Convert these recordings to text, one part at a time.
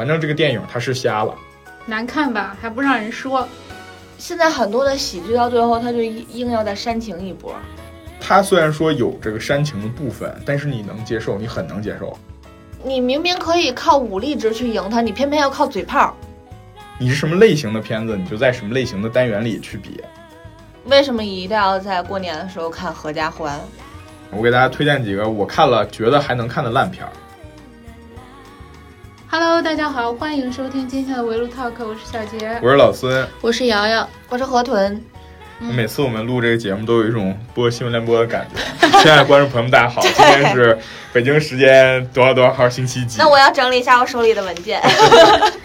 反正这个电影他是瞎了，难看吧，还不让人说。现在很多的喜剧到最后，他就硬要再煽情一波。他虽然说有这个煽情的部分，但是你能接受，你很能接受。你明明可以靠武力值去赢他，你偏偏要靠嘴炮。你是什么类型的片子，你就在什么类型的单元里去比。为什么一定要在过年的时候看《合家欢》？我给大家推荐几个我看了觉得还能看的烂片儿。Hello，大家好，欢迎收听今天的围炉 Talk，我是小杰，我是老孙，我是瑶瑶，我是河豚。每次我们录这个节目都有一种播新闻联播的感觉。亲爱的观众朋友们，大家好，今天是北京时间多少多少号星期几？那我要整理一下我手里的文件。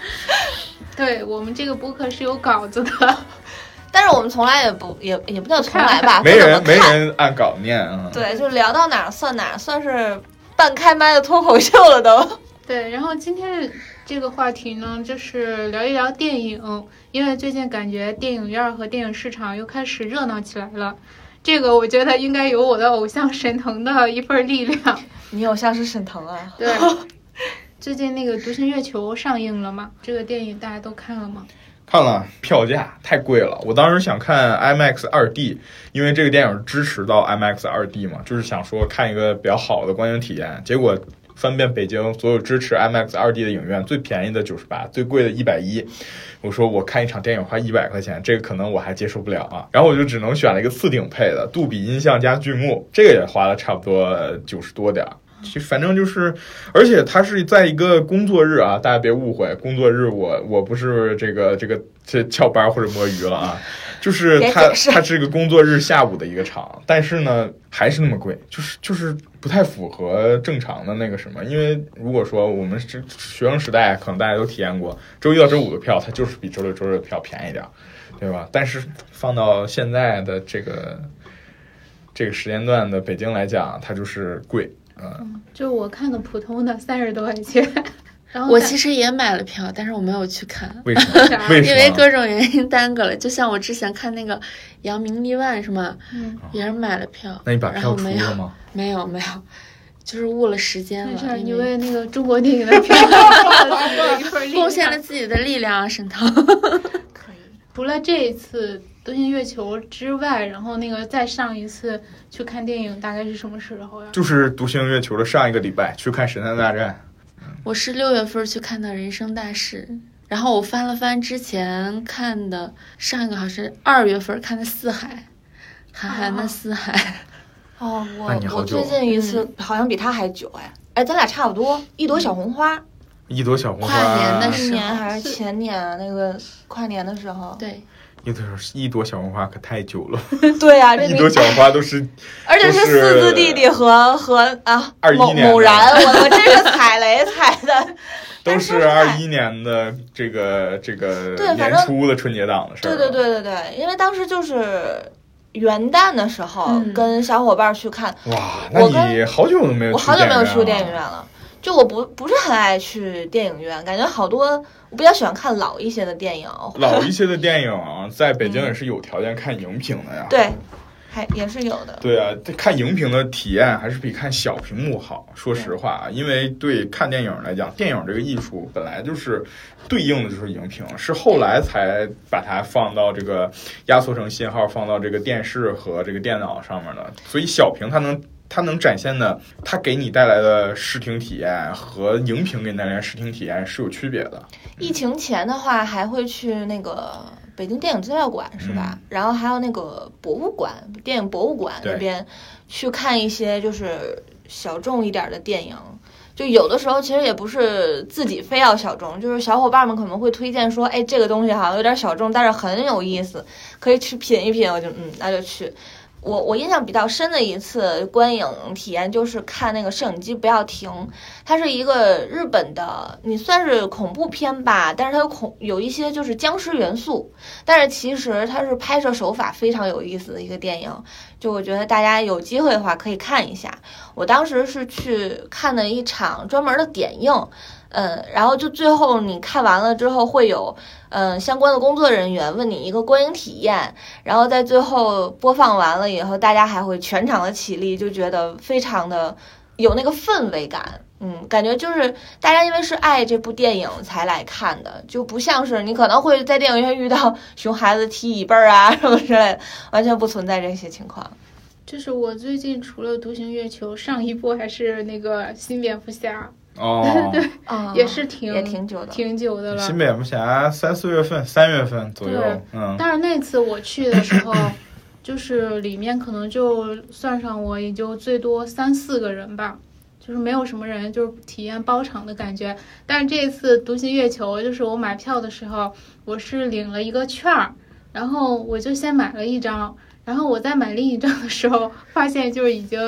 对我们这个播客是有稿子的，但是我们从来也不也也不叫从来吧，没人没人按稿念啊。对，就聊到哪算哪，算是半开麦的脱口秀了都。对，然后今天这个话题呢，就是聊一聊电影，因为最近感觉电影院和电影市场又开始热闹起来了。这个我觉得应该有我的偶像沈腾的一份力量。你偶像是沈腾啊？对。最近那个《独行月球》上映了吗？这个电影大家都看了吗？看了，票价太贵了。我当时想看 IMAX 二 D，因为这个电影支持到 IMAX 二 D 嘛，就是想说看一个比较好的观影体验。结果翻遍北京所有支持 IMAX 二 D 的影院，最便宜的九十八，最贵的一百一。我说我看一场电影花一百块钱，这个可能我还接受不了啊。然后我就只能选了一个次顶配的杜比音像加剧幕，这个也花了差不多九十多点儿。其反正就是，而且它是在一个工作日啊，大家别误会，工作日我我不是这个这个这翘班或者摸鱼了啊，就是它它是个工作日下午的一个场，但是呢还是那么贵，就是就是不太符合正常的那个什么，因为如果说我们这学生时代可能大家都体验过，周一到周五的票它就是比周六周日的票便宜点，对吧？但是放到现在的这个这个时间段的北京来讲，它就是贵。嗯，就我看的普通的三十多块钱，然后我其实也买了票，但是我没有去看，为什么？为什么？因为各种原因耽搁了。就像我之前看那个《扬名立万》是吗？嗯，也是买了票，那你把票出了吗？没有没有，就是误了时间了。你为那个中国电影的票 贡献了自己的力量，沈腾。可以。除了这一次。独行月球之外，然后那个再上一次去看电影，大概是什么时候呀？就是独行月球的上一个礼拜去看《神探大战》。我是六月份去看的《人生大事》，然后我翻了翻之前看的，上一个好像是二月份看的《四海》，韩寒的《四海》。哦，我我最近一次好像比他还久哎，哎，咱俩差不多。一朵小红花。一朵小红花。跨年的时候。年还是前年那个跨年的时候。对。一朵一朵小红花可太久了。对呀，一朵小红花都是，而且是四字弟弟和和啊某某然，我我这是踩雷踩的。都是二一年的这个这个年初的春节档的事儿。对对对对对，因为当时就是元旦的时候跟小伙伴去看。哇，那你好久都没有我好久没有去过电影院了。就我不不是很爱去电影院，感觉好多我比较喜欢看老一些的电影。老一 些的电影在北京也是有条件看荧屏的呀。对，还也是有的。对啊，看荧屏的体验还是比看小屏幕好。说实话啊，因为对看电影来讲，电影这个艺术本来就是对应的就是荧屏，是后来才把它放到这个压缩成信号放到这个电视和这个电脑上面的。所以小屏它能。它能展现的，它给你带来的视听体验和荧屏给你带来的视听体验是有区别的。疫情前的话，还会去那个北京电影资料馆，是吧？然后还有那个博物馆，电影博物馆那边去看一些就是小众一点的电影。就有的时候其实也不是自己非要小众，就是小伙伴们可能会推荐说，哎，这个东西好像有点小众，但是很有意思，可以去品一品。我就嗯，那就去。我我印象比较深的一次观影体验就是看那个摄影机不要停，它是一个日本的，你算是恐怖片吧，但是它有恐有一些就是僵尸元素，但是其实它是拍摄手法非常有意思的一个电影，就我觉得大家有机会的话可以看一下。我当时是去看的一场专门的点映。嗯，然后就最后你看完了之后，会有嗯相关的工作人员问你一个观影体验，然后在最后播放完了以后，大家还会全场的起立，就觉得非常的有那个氛围感。嗯，感觉就是大家因为是爱这部电影才来看的，就不像是你可能会在电影院遇到 熊孩子踢椅背儿啊什么之类的，完全不存在这些情况。就是我最近除了《独行月球》，上一部还是那个新蝙蝠侠。哦，对，也是挺也挺久的，挺久的了。新蝙蝠侠三四月份，三月份左右。嗯。但是那次我去的时候，就是里面可能就算上我，也就最多三四个人吧。就是没有什么人，就是体验包场的感觉。但是这一次独行月球，就是我买票的时候，我是领了一个券儿，然后我就先买了一张。然后我在买另一张的时候，发现就是已经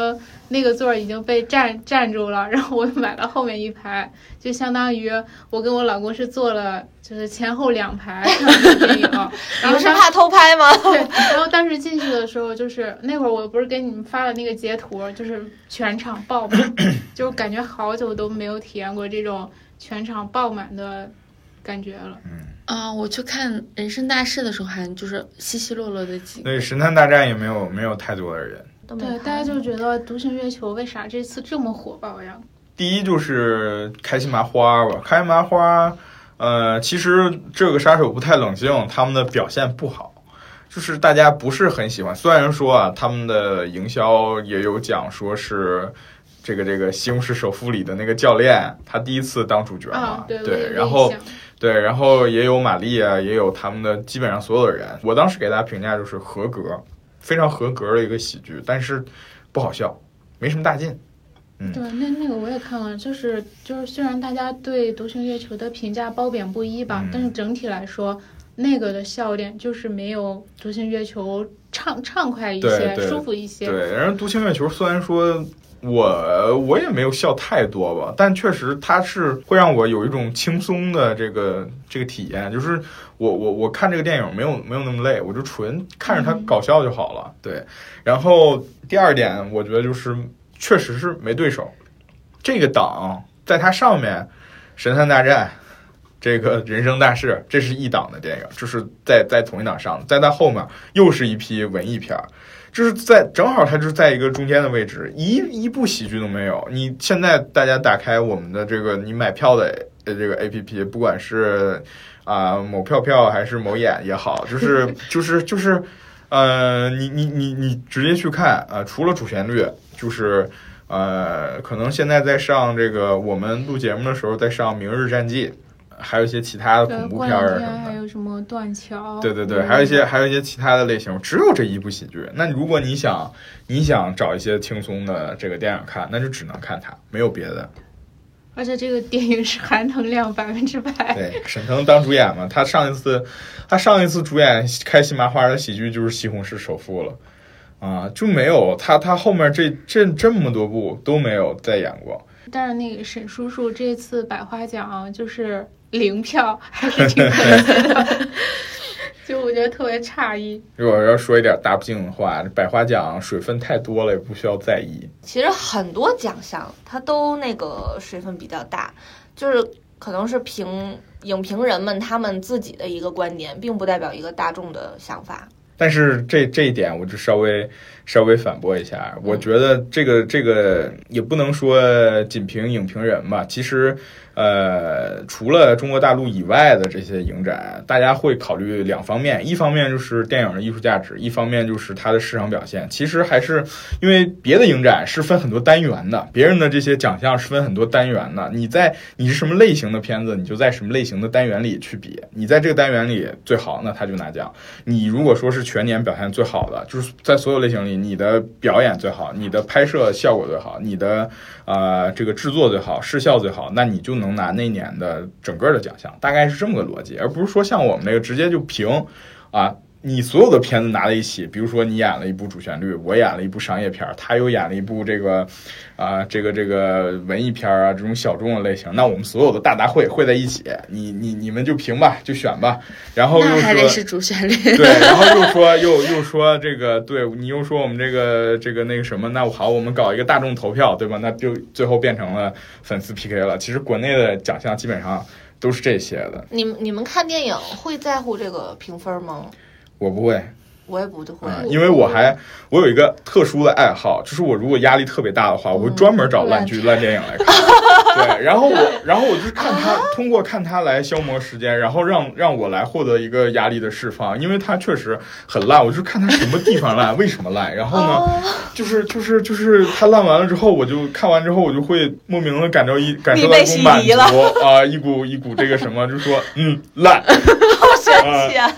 那个座儿已经被占占住了，然后我买了后面一排，就相当于我跟我老公是坐了就是前后两排看电影。你们是怕偷拍吗？对。然后当时进去的时候，就是那会儿我不是给你们发了那个截图，就是全场爆满，就感觉好久都没有体验过这种全场爆满的感觉了。嗯。啊，我去看《人生大事》的时候，还就是稀稀落落的几。对，《神探大战》也没有没有太多的人。对，大家就觉得《独行月球》为啥这次这么火爆呀？第一就是开心麻花吧，开心麻花，呃，其实这个杀手不太冷静，他们的表现不好，就是大家不是很喜欢。虽然说啊，他们的营销也有讲说是这个这个《西红柿首富》里的那个教练，他第一次当主角嘛，对，然后。对，然后也有玛丽啊，也有他们的基本上所有的人。我当时给大家评价就是合格，非常合格的一个喜剧，但是不好笑，没什么大劲。嗯，对，那那个我也看了，就是就是虽然大家对《独行月球》的评价褒贬不一吧，但是整体来说，那个的笑点就是没有《独行月球》畅畅快一些，舒服一些。对，然后《独行月球》虽然说。我我也没有笑太多吧，但确实它是会让我有一种轻松的这个这个体验，就是我我我看这个电影没有没有那么累，我就纯看着它搞笑就好了。对，然后第二点，我觉得就是确实是没对手，这个档在它上面，《神探大战》这个人生大事，这是一档的电影，就是在在同一档上，在它后面又是一批文艺片儿。就是在正好，它就是在一个中间的位置，一一部喜剧都没有。你现在大家打开我们的这个你买票的呃这个 A P P，不管是啊某票票还是某眼也好，就是 就是就是呃你你你你直接去看啊，除了主旋律，就是呃可能现在在上这个我们录节目的时候在上《明日战记》。还有一些其他的恐怖片儿什么的，还有什么断桥？对对对，还有一些还有一些其他的类型，只有这一部喜剧。那如果你想你想找一些轻松的这个电影看，那就只能看它，没有别的。而且这个电影是含腾量百分之百。对，沈腾当主演嘛，他上一次他上一次主演开心麻花的喜剧就是《西红柿首富》了，啊，就没有他他后面这这这么多部都没有再演过。但是那个沈叔叔这次百花奖就是。零票还是挺可惜的 就我觉得特别诧异。如果要说一点大不敬的话，百花奖水分太多了，也不需要在意。其实很多奖项它都那个水分比较大，就是可能是评影评人们他们自己的一个观点，并不代表一个大众的想法。但是这这一点，我就稍微稍微反驳一下。我觉得这个这个也不能说仅凭影评人吧，其实。呃，除了中国大陆以外的这些影展，大家会考虑两方面，一方面就是电影的艺术价值，一方面就是它的市场表现。其实还是因为别的影展是分很多单元的，别人的这些奖项是分很多单元的。你在你是什么类型的片子，你就在什么类型的单元里去比。你在这个单元里最好，那他就拿奖。你如果说是全年表现最好的，就是在所有类型里，你的表演最好，你的拍摄效果最好，你的呃这个制作最好，视效最好，那你就能。能拿那年的整个的奖项，大概是这么个逻辑，而不是说像我们那个直接就评，啊，你所有的片子拿在一起，比如说你演了一部主旋律，我演了一部商业片，他又演了一部这个，啊，这个这个文艺片啊，这种小众的类型，那我们所有的大杂烩汇在一起，你你你们就评吧，就选吧，然后又还得是主旋律，对，然后又说又又说这个，对你又说我们这个这个那个什么，那好，我们搞一个大众投票，对吧？那就最后变成了粉丝 PK 了。其实国内的奖项基本上都是这些的。你们你们看电影会在乎这个评分吗？我不会，我也不会，因为我还我有一个特殊的爱好，就是我如果压力特别大的话，我会专门找烂剧、烂电影来看。对，然后我，然后我就看他，通过看他来消磨时间，然后让让我来获得一个压力的释放，因为他确实很烂，我就看他什么地方烂，为什么烂。然后呢，就是就是就是他烂完了之后，我就看完之后，我就会莫名的感到一感受到一股满足啊，一股一股这个什么，就说嗯烂，好神奇啊。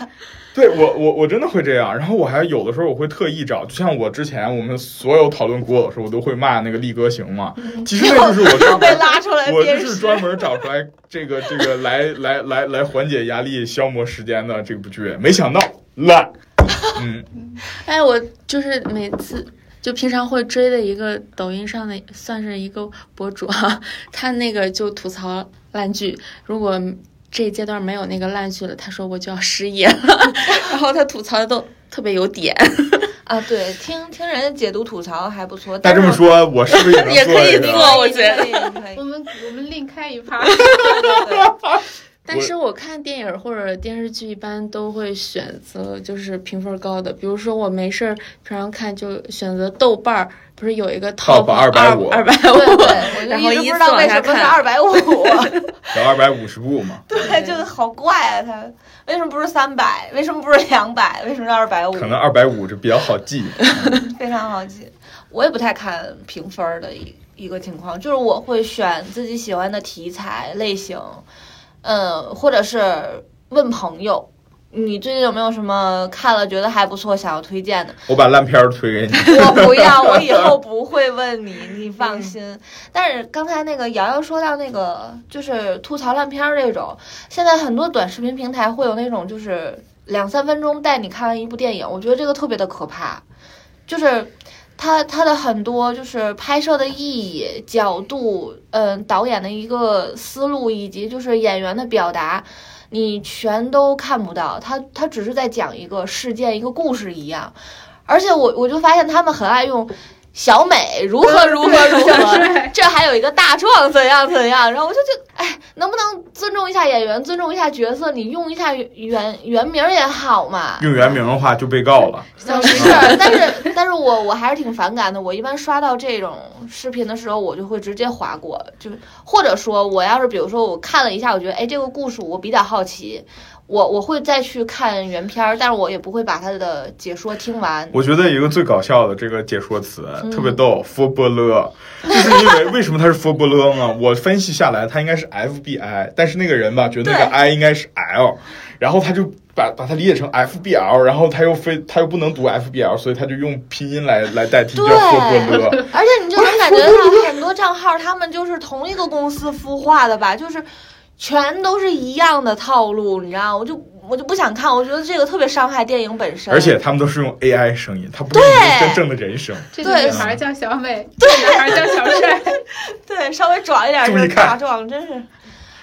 对我我我真的会这样，然后我还有的时候我会特意找，就像我之前我们所有讨论古偶的时候，我都会骂那个力哥行嘛。其实那就是我 被拉出来，我就是专门找出来这个这个来来来来缓解压力、消磨时间的这部剧。没想到烂，嗯，哎，我就是每次就平常会追的一个抖音上的算是一个博主哈，他那个就吐槽烂剧，如果。这一阶段没有那个烂剧了，他说我就要失业了，然后他吐槽的都特别有点啊。对，听听人家解读吐槽还不错。但这么说，我是不是也 可以做？我觉得 我们我们另开一趴。但是我看电影或者电视剧一般都会选择就是评分高的，比如说我没事儿平常看就选择豆瓣儿，不是有一个 top 二百五，二百五，然后一直不知道为什么是二百五，有二百五十部嘛？对，就是好怪啊，它为什么不是三百？为什么不是两百？为什么是二百五？可能二百五就比较好记，非常好记。我也不太看评分的一一个情况，就是我会选自己喜欢的题材类型。嗯，或者是问朋友，你最近有没有什么看了觉得还不错想要推荐的？我把烂片推给你。我不要，我以后不会问你，你放心。但是刚才那个瑶瑶说到那个，就是吐槽烂片这种，现在很多短视频平台会有那种，就是两三分钟带你看完一部电影，我觉得这个特别的可怕，就是。他他的很多就是拍摄的意义、角度，嗯，导演的一个思路，以及就是演员的表达，你全都看不到。他他只是在讲一个事件、一个故事一样。而且我我就发现他们很爱用。小美如何如何如何？这还有一个大壮怎样怎样？然后我就就哎，能不能尊重一下演员，尊重一下角色？你用一下原原名也好嘛。用原名的话就被告了。是，但是但是我我还是挺反感的。我一般刷到这种视频的时候，我就会直接划过，就或者说我要是比如说我看了一下，我觉得哎这个故事我比较好奇。我我会再去看原片儿，但是我也不会把他的解说听完。我觉得一个最搞笑的这个解说词特别逗，f o 波勒，就是因为为什么他是 f o 波勒呢？我分析下来，他应该是 FBI，但是那个人吧，觉得那个 I 应该是 L，然后他就把把它理解成 FBL，然后他又非他又不能读 FBL，所以他就用拼音来来代替，叫 f o 波勒。而且你就能感觉到很多账号，他们就是同一个公司孵化的吧，就是。全都是一样的套路，你知道，我就我就不想看，我觉得这个特别伤害电影本身。而且他们都是用 AI 声音，他不是真正的人声。这个女孩叫小美，对，男孩叫小帅，对，稍微壮一点是大壮，真是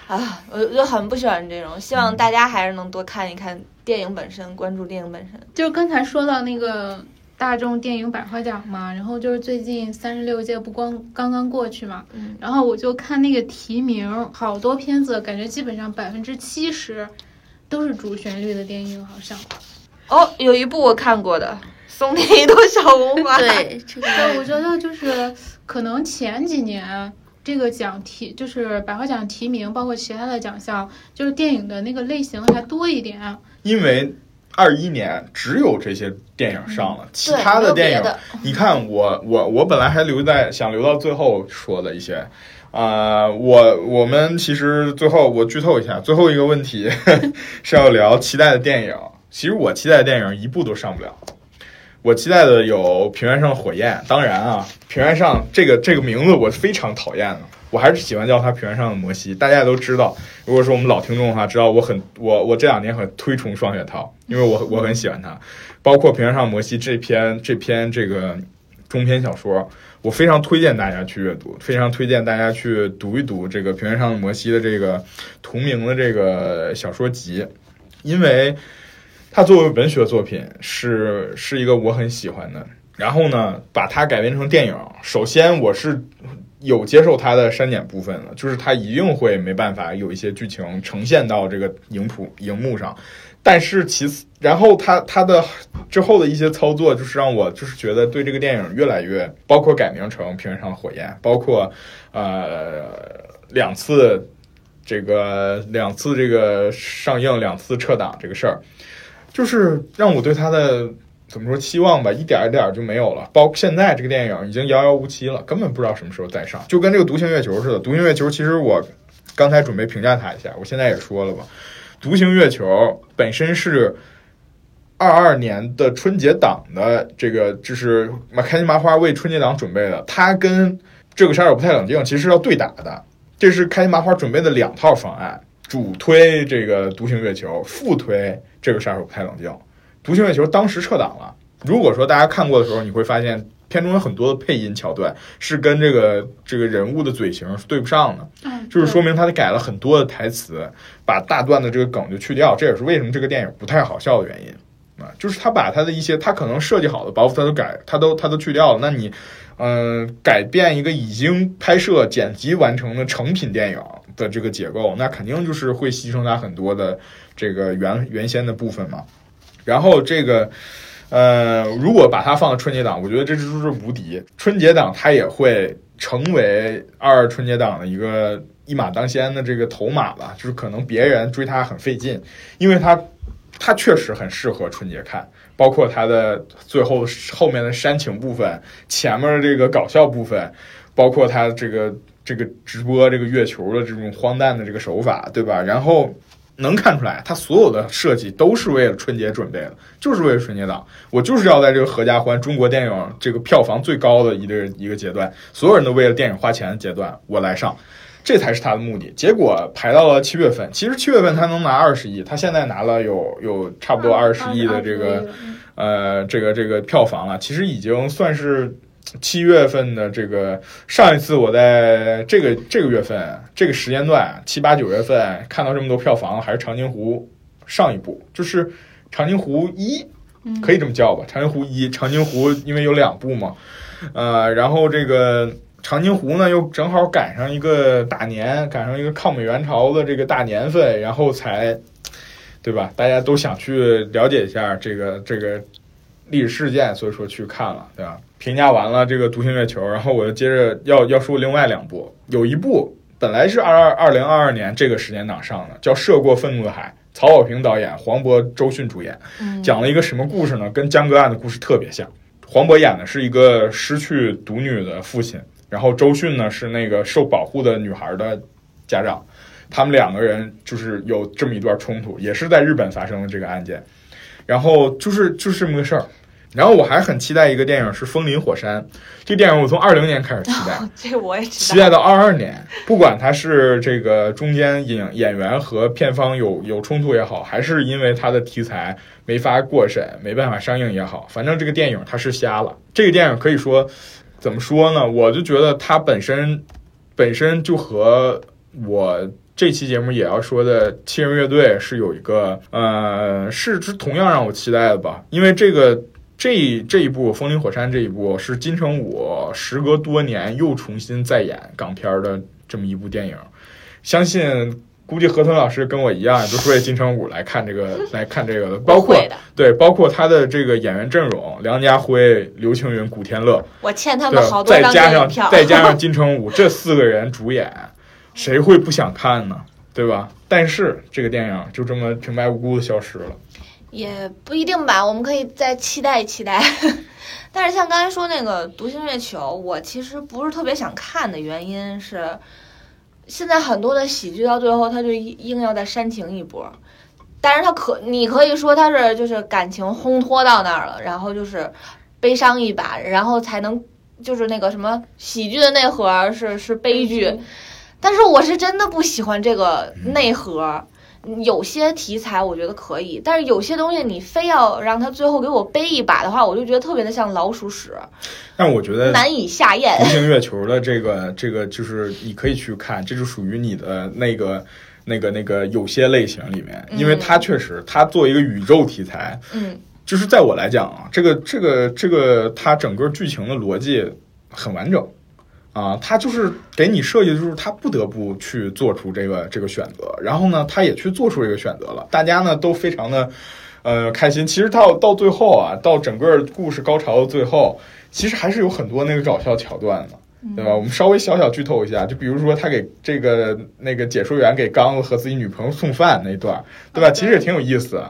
啊，我就很不喜欢这种。希望大家还是能多看一看电影本身，关注电影本身。就刚才说到那个。大众电影百花奖嘛，然后就是最近三十六届不光刚刚过去嘛，然后我就看那个提名，好多片子，感觉基本上百分之七十都是主旋律的电影，好像。哦，有一部我看过的，《送你一朵小红花》。对，这个我觉得就是可能前几年这个奖提就是百花奖提名，包括其他的奖项，就是电影的那个类型还多一点。因为。二一年只有这些电影上了，其他的电影，你看我我我本来还留在想留到最后说的一些，啊，我我们其实最后我剧透一下，最后一个问题 是要聊期待的电影。其实我期待的电影一部都上不了，我期待的有《平原上的火焰》，当然啊，《平原上》这个这个名字我非常讨厌的。我还是喜欢叫它《平原上的摩西》。大家也都知道，如果说我们老听众的话，知道我很我我这两年很推崇双雪涛，因为我我很喜欢他。包括《平原上的摩西》这篇这篇这个中篇小说，我非常推荐大家去阅读，非常推荐大家去读一读这个《平原上的摩西》的这个同名的这个小说集，因为它作为文学作品是是一个我很喜欢的。然后呢，把它改编成电影，首先我是。有接受它的删减部分了，就是它一定会没办法有一些剧情呈现到这个荧谱荧幕上。但是其次，然后他他的之后的一些操作，就是让我就是觉得对这个电影越来越，包括改名成《平原上的火焰》，包括呃两次这个两次这个上映，两次撤档这个事儿，就是让我对他的怎么说期望吧，一点一点就没有了。包括现在这个电影已经遥遥无期了，根本不知道什么时候再上，就跟这个《独行月球》似的，《独行月球》其实我刚才准备评价它一下，我现在也说了吧。独行月球本身是二二年的春节档的这个，就是开心麻花为春节档准备的。它跟这个杀手不太冷静其实要对打的，这是开心麻花准备的两套方案，主推这个独行月球，副推这个杀手不太冷静。独行月球当时撤档了。如果说大家看过的时候，你会发现。片中有很多的配音桥段是跟这个这个人物的嘴型是对不上的，就是说明他改了很多的台词，把大段的这个梗就去掉，这也是为什么这个电影不太好笑的原因啊，就是他把他的一些他可能设计好的包袱他都改，他都他都去掉了。那你嗯改变一个已经拍摄剪辑完成的成品电影的这个结构，那肯定就是会牺牲他很多的这个原原先的部分嘛。然后这个。呃，如果把它放到春节档，我觉得这就是无敌。春节档它也会成为二春节档的一个一马当先的这个头马吧。就是可能别人追它很费劲，因为它它确实很适合春节看，包括它的最后后面的煽情部分，前面的这个搞笑部分，包括它这个这个直播这个月球的这种荒诞的这个手法，对吧？然后。能看出来，他所有的设计都是为了春节准备的，就是为了春节档。我就是要在这个合家欢中国电影这个票房最高的一个一个阶段，所有人都为了电影花钱的阶段，我来上，这才是他的目的。结果排到了七月份，其实七月份他能拿二十亿，他现在拿了有有差不多二十亿的这个呃这个这个票房了，其实已经算是。七月份的这个上一次我在这个这个月份这个时间段七八九月份看到这么多票房还是长津湖上一部就是长津湖一可以这么叫吧长津湖一长津湖因为有两部嘛呃然后这个长津湖呢又正好赶上一个大年赶上一个抗美援朝的这个大年份然后才对吧？大家都想去了解一下这个这个历史事件所以说去看了对吧？评价完了这个《独行月球》，然后我就接着要要说另外两部。有一部本来是二二二零二二年这个时间档上的，叫《涉过愤怒的海》，曹保平导演，黄渤、周迅主演，讲了一个什么故事呢？跟江歌案的故事特别像。黄渤演的是一个失去独女的父亲，然后周迅呢是那个受保护的女孩的家长，他们两个人就是有这么一段冲突，也是在日本发生的这个案件，然后就是就是这么个事儿。然后我还很期待一个电影是《风林火山》，这电影我从二零年开始期待，这我也期待到二二年。不管它是这个中间演演员和片方有有冲突也好，还是因为它的题材没法过审、没办法上映也好，反正这个电影它是瞎了。这个电影可以说怎么说呢？我就觉得它本身本身就和我这期节目也要说的七人乐队是有一个呃，是是同样让我期待的吧，因为这个。这这一部《风林火山》这一部是金城武时隔多年又重新再演港片的这么一部电影，相信估计何腾老师跟我一样，都是为金城武来看这个 来看这个的。包括对，包括他的这个演员阵容：梁家辉、刘青云、古天乐。我欠他们好多张电影票。再加上 金城武这四个人主演，谁会不想看呢？对吧？但是这个电影就这么平白无故的消失了。也不一定吧，我们可以再期待期待。但是像刚才说那个《独行月球》，我其实不是特别想看的原因是，现在很多的喜剧到最后他就硬要再煽情一波。但是他可你可以说他是就是感情烘托到那儿了，然后就是悲伤一把，然后才能就是那个什么喜剧的内核是是悲剧。但是我是真的不喜欢这个内核。有些题材我觉得可以，但是有些东西你非要让他最后给我背一把的话，我就觉得特别的像老鼠屎。但我觉得难以下咽。独行月球的这个这个就是你可以去看，这就属于你的那个那个那个有些类型里面，因为它确实它做一个宇宙题材，嗯，就是在我来讲啊，这个这个这个它整个剧情的逻辑很完整。啊，他就是给你设计的就是他不得不去做出这个这个选择，然后呢，他也去做出这个选择了，大家呢都非常的呃开心。其实到到最后啊，到整个故事高潮的最后，其实还是有很多那个搞笑桥段的。对吧？我们稍微小小剧透一下，就比如说他给这个那个解说员给刚子和自己女朋友送饭那段，对吧？其实也挺有意思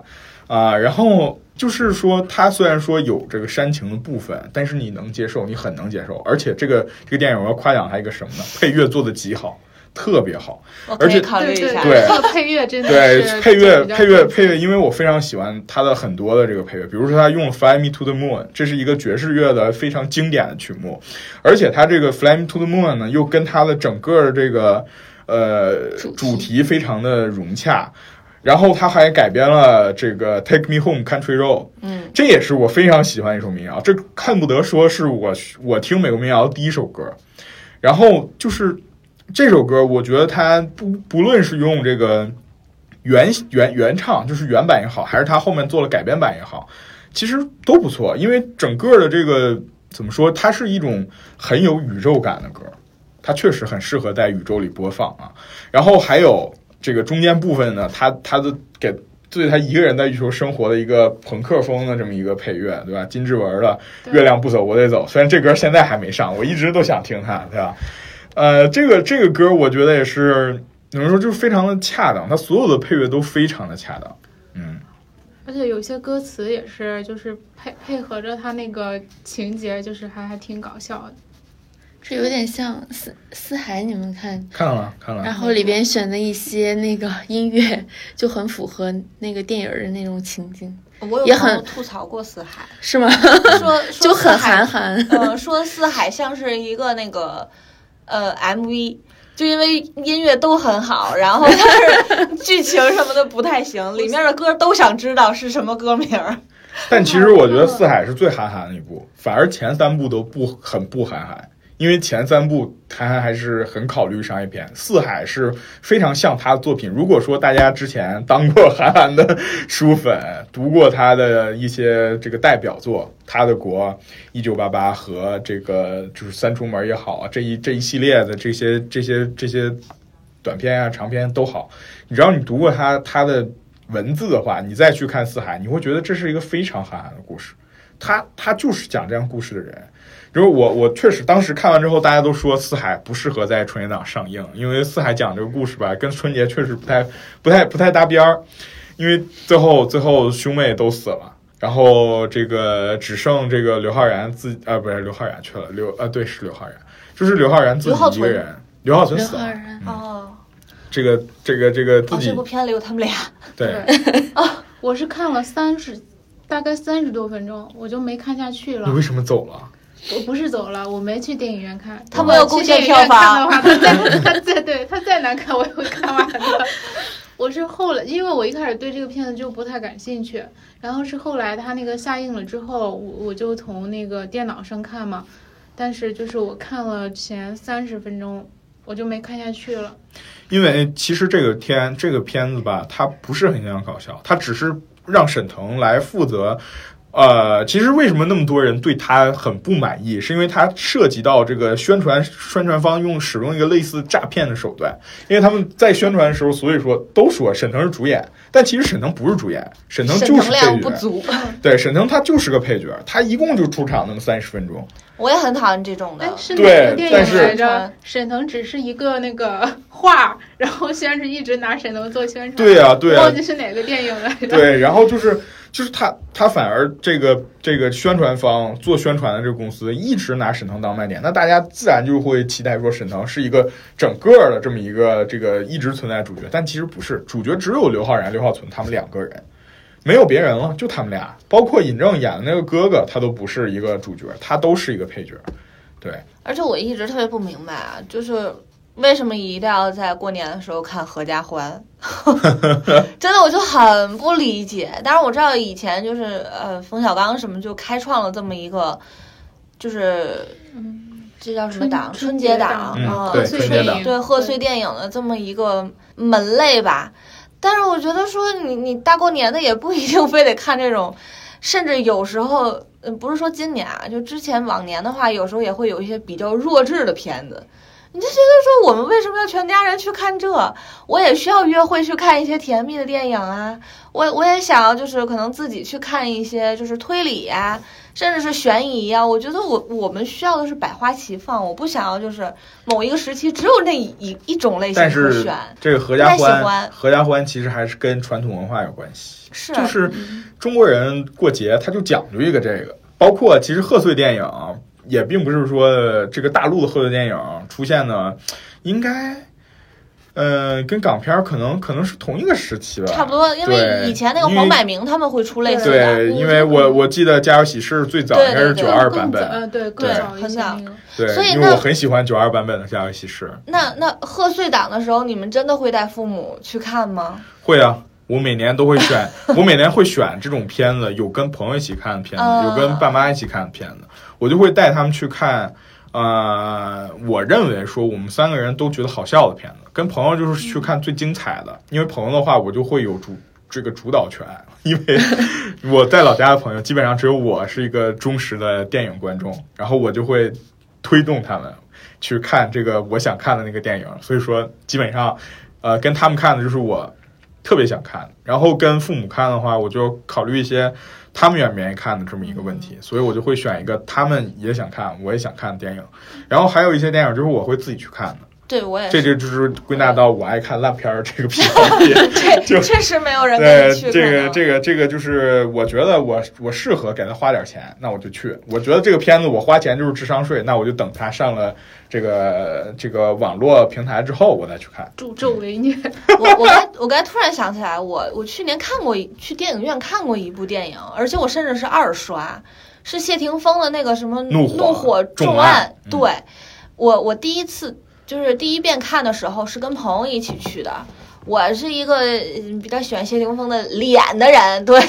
啊。然后就是说，它虽然说有这个煽情的部分，但是你能接受，你很能接受。而且这个这个电影我要夸奖它一个什么呢？配乐做的极好。特别好，而且考虑一下，对这个配乐真的对配乐配乐配乐，因为我非常喜欢他的很多的这个配乐，比如说他用《Fly Me to the Moon》，这是一个爵士乐的非常经典的曲目，而且他这个《Fly Me to the Moon》呢，又跟他的整个这个呃主题非常的融洽，然后他还改编了这个《Take Me Home Country Road》，嗯，这也是我非常喜欢一首民谣，这恨不得说是我我听美国民谣第一首歌，然后就是。这首歌，我觉得它不不论是用这个原原原唱，就是原版也好，还是它后面做了改编版也好，其实都不错。因为整个的这个怎么说，它是一种很有宇宙感的歌，它确实很适合在宇宙里播放啊。然后还有这个中间部分呢，他他的给对他一个人在月球生活的一个朋克风的这么一个配乐，对吧？金志文的《月亮不走我得走》，虽然这歌现在还没上，我一直都想听它，对吧？呃，这个这个歌我觉得也是怎么说，就是非常的恰当，它所有的配乐都非常的恰当，嗯，而且有些歌词也是，就是配配合着他那个情节，就是还还挺搞笑的。这有点像《四四海》，你们看看了看了，然后里边选的一些那个音乐就很符合那个电影的那种情景，我有吐槽过《四海 》，是吗？说就很韩寒，呃，说《四海》像是一个那个。呃，MV 就因为音乐都很好，然后但是 剧情什么的不太行，里面的歌都想知道是什么歌名。但其实我觉得《四海》是最韩寒的一部，反而前三部都不很不韩寒。因为前三部韩寒还是很考虑商业片，《四海》是非常像他的作品。如果说大家之前当过韩寒的书粉，读过他的一些这个代表作，《他的国》《一九八八》和这个就是《三出门》也好，这一这一系列的这些这些这些短片啊、长片都好，你只要你读过他他的文字的话，你再去看《四海》，你会觉得这是一个非常韩寒的故事。他他就是讲这样故事的人。就是我，我确实当时看完之后，大家都说《四海》不适合在春节档上映，因为《四海》讲这个故事吧，跟春节确实不太、不太、不太搭边儿。因为最后最后兄妹都死了，然后这个只剩这个刘昊然自啊，不是刘昊然去了，刘啊对是刘昊然，就是刘昊然自己一个人，刘浩存死了。哦，这个这个这个自己这部片里有他们俩。对啊，我是看了三十，大概三十多分钟，我就没看下去了。你为什么走了？我不是走了，我没去电影院看。他没有贡献票房的话，他再他再对他再难看，我也会看完的。我是后来，因为我一开始对这个片子就不太感兴趣，然后是后来他那个下映了之后，我我就从那个电脑上看嘛。但是就是我看了前三十分钟，我就没看下去了。因为其实这个片这个片子吧，它不是很想搞笑，它只是让沈腾来负责。呃，其实为什么那么多人对他很不满意，是因为他涉及到这个宣传宣传方用使用一个类似诈骗的手段，因为他们在宣传的时候，所以说都说沈腾是主演，但其实沈腾不是主演，沈腾就是配角。不足。对，沈腾他就是个配角，他一共就出场那么三十分钟。我也很讨厌这种的。是哪个电影来着？沈腾只是一个那个画，然后宣传一直拿沈腾做宣传。对呀，对呀。忘记是哪个电影来着？对，然后就是。就是他，他反而这个这个宣传方做宣传的这个公司一直拿沈腾当卖点，那大家自然就会期待说沈腾是一个整个的这么一个这个一直存在主角，但其实不是，主角只有刘昊然、刘浩存他们两个人，没有别人了，就他们俩，包括尹正演的那个哥哥，他都不是一个主角，他都是一个配角，对。而且我一直特别不明白啊，就是。为什么一定要在过年的时候看《合家欢》？真的，我就很不理解。但是我知道以前就是呃，冯小刚什么就开创了这么一个，就是嗯这叫什么档？春节档啊，对春节档，对贺岁电影的这么一个门类吧。但是我觉得说你你大过年的也不一定非得看这种甚至有时候，嗯，不是说今年啊，就之前往年的话，有时候也会有一些比较弱智的片子。你就觉得说，我们为什么要全家人去看这？我也需要约会去看一些甜蜜的电影啊。我我也想要，就是可能自己去看一些，就是推理呀，甚至是悬疑呀。我觉得我我们需要的是百花齐放，我不想要就是某一个时期只有那一一种类型可选。这个合家欢，合家欢其实还是跟传统文化有关系。是，就是中国人过节他就讲究一个这个，包括其实贺岁电影。也并不是说这个大陆的贺岁电影出现的，应该，呃，跟港片可能可能是同一个时期吧。差不多，因为以前那个黄百鸣他们会出类似的。对，因为我我记得《家有喜事》最早应该是九二版本。嗯，对，更早很早。对，所以因为我很喜欢九二版本的《家有喜事》。那那贺岁档的时候，你们真的会带父母去看吗？会啊。我每年都会选，我每年会选这种片子，有跟朋友一起看的片子，有跟爸妈一起看的片子，我就会带他们去看。呃，我认为说我们三个人都觉得好笑的片子，跟朋友就是去看最精彩的。因为朋友的话，我就会有主这个主导权，因为我在老家的朋友基本上只有我是一个忠实的电影观众，然后我就会推动他们去看这个我想看的那个电影。所以说，基本上，呃，跟他们看的就是我。特别想看，然后跟父母看的话，我就考虑一些他们愿不愿意看的这么一个问题，所以我就会选一个他们也想看，我也想看的电影。然后还有一些电影就是我会自己去看的。对，我也这这就是归纳到我爱看烂片儿这个品类里，就确实没有人对这个这个这个就是我觉得我我适合给他花点钱，那我就去。我觉得这个片子我花钱就是智商税，那我就等他上了这个这个网络平台之后，我再去看。助纣为虐。我我刚我刚才突然想起来，我我去年看过去电影院看过一部电影，而且我甚至是二刷，是谢霆锋的那个什么怒《怒火重案》。对，我我第一次。就是第一遍看的时候是跟朋友一起去的，我是一个比较喜欢谢霆锋的脸的人，对，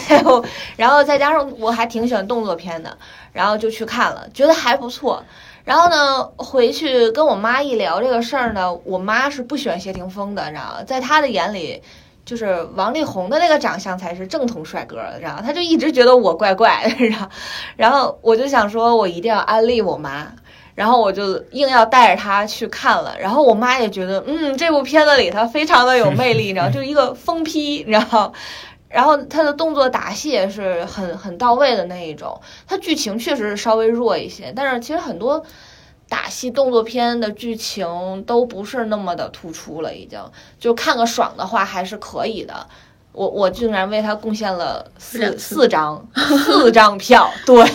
然后再加上我还挺喜欢动作片的，然后就去看了，觉得还不错。然后呢，回去跟我妈一聊这个事儿呢，我妈是不喜欢谢霆锋的，你知道？在她的眼里，就是王力宏的那个长相才是正统帅哥，知道吗？她就一直觉得我怪怪的，然后，然后我就想说，我一定要安利我妈。然后我就硬要带着他去看了，然后我妈也觉得，嗯，这部片子里他非常的有魅力，你知道，就一个疯批，你知道，然后他的动作打戏也是很很到位的那一种。他剧情确实是稍微弱一些，但是其实很多打戏动作片的剧情都不是那么的突出了，已经就看个爽的话还是可以的。我我竟然为他贡献了四四张 四张票，对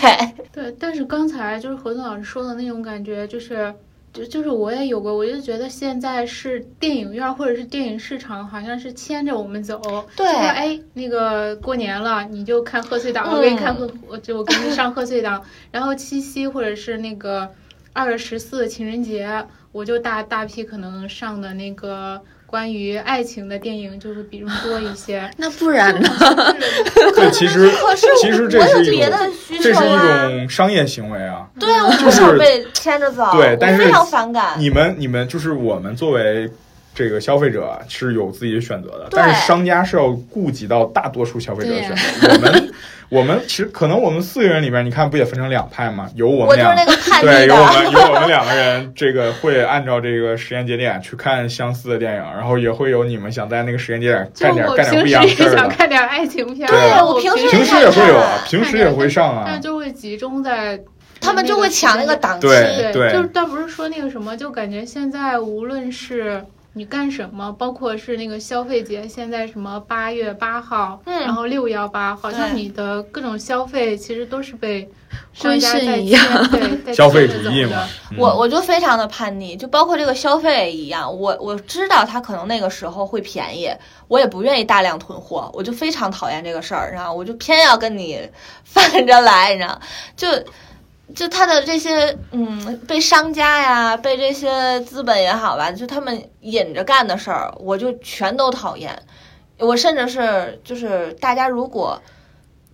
对，但是刚才就是何总老师说的那种感觉，就是就就是我也有过，我就觉得现在是电影院或者是电影市场，好像是牵着我们走，对，说哎那个过年了，你就看贺岁档，我给你看贺，我就我给你上贺岁档，然后七夕或者是那个二月十四情人节，我就大大批可能上的那个。关于爱情的电影就是比重多一些，那不然呢？对，其实其实这是一种这是一种商业行为啊。对啊，我不想被牵着走，对，但是非常反感。你们你们就是我们作为。这个消费者是有自己的选择的，但是商家是要顾及到大多数消费者的选择。我们 我们其实可能我们四个人里边，你看不也分成两派吗？有我们两对，有我们有我们两个人，这个会按照这个时间节点去看相似的电影，然后也会有你们想在那个时间节点干点干点不一样的事儿想看点爱情片，对我平时平时也会有啊，平时也会上啊，但就会集中在他们就会抢那个档期，对对，就但不是说那个什么，就感觉现在无论是。你干什么？包括是那个消费节，现在什么八月八号，嗯，然后六幺八，好像你的各种消费其实都是被规训一样，对，消费主义嘛。我我就非常的叛逆，就包括这个消费一样，我我知道它可能那个时候会便宜，我也不愿意大量囤货，我就非常讨厌这个事儿，然后我就偏要跟你 反着来，你知道，就。就他的这些，嗯，被商家呀，被这些资本也好吧，就他们引着干的事儿，我就全都讨厌。我甚至是，就是大家如果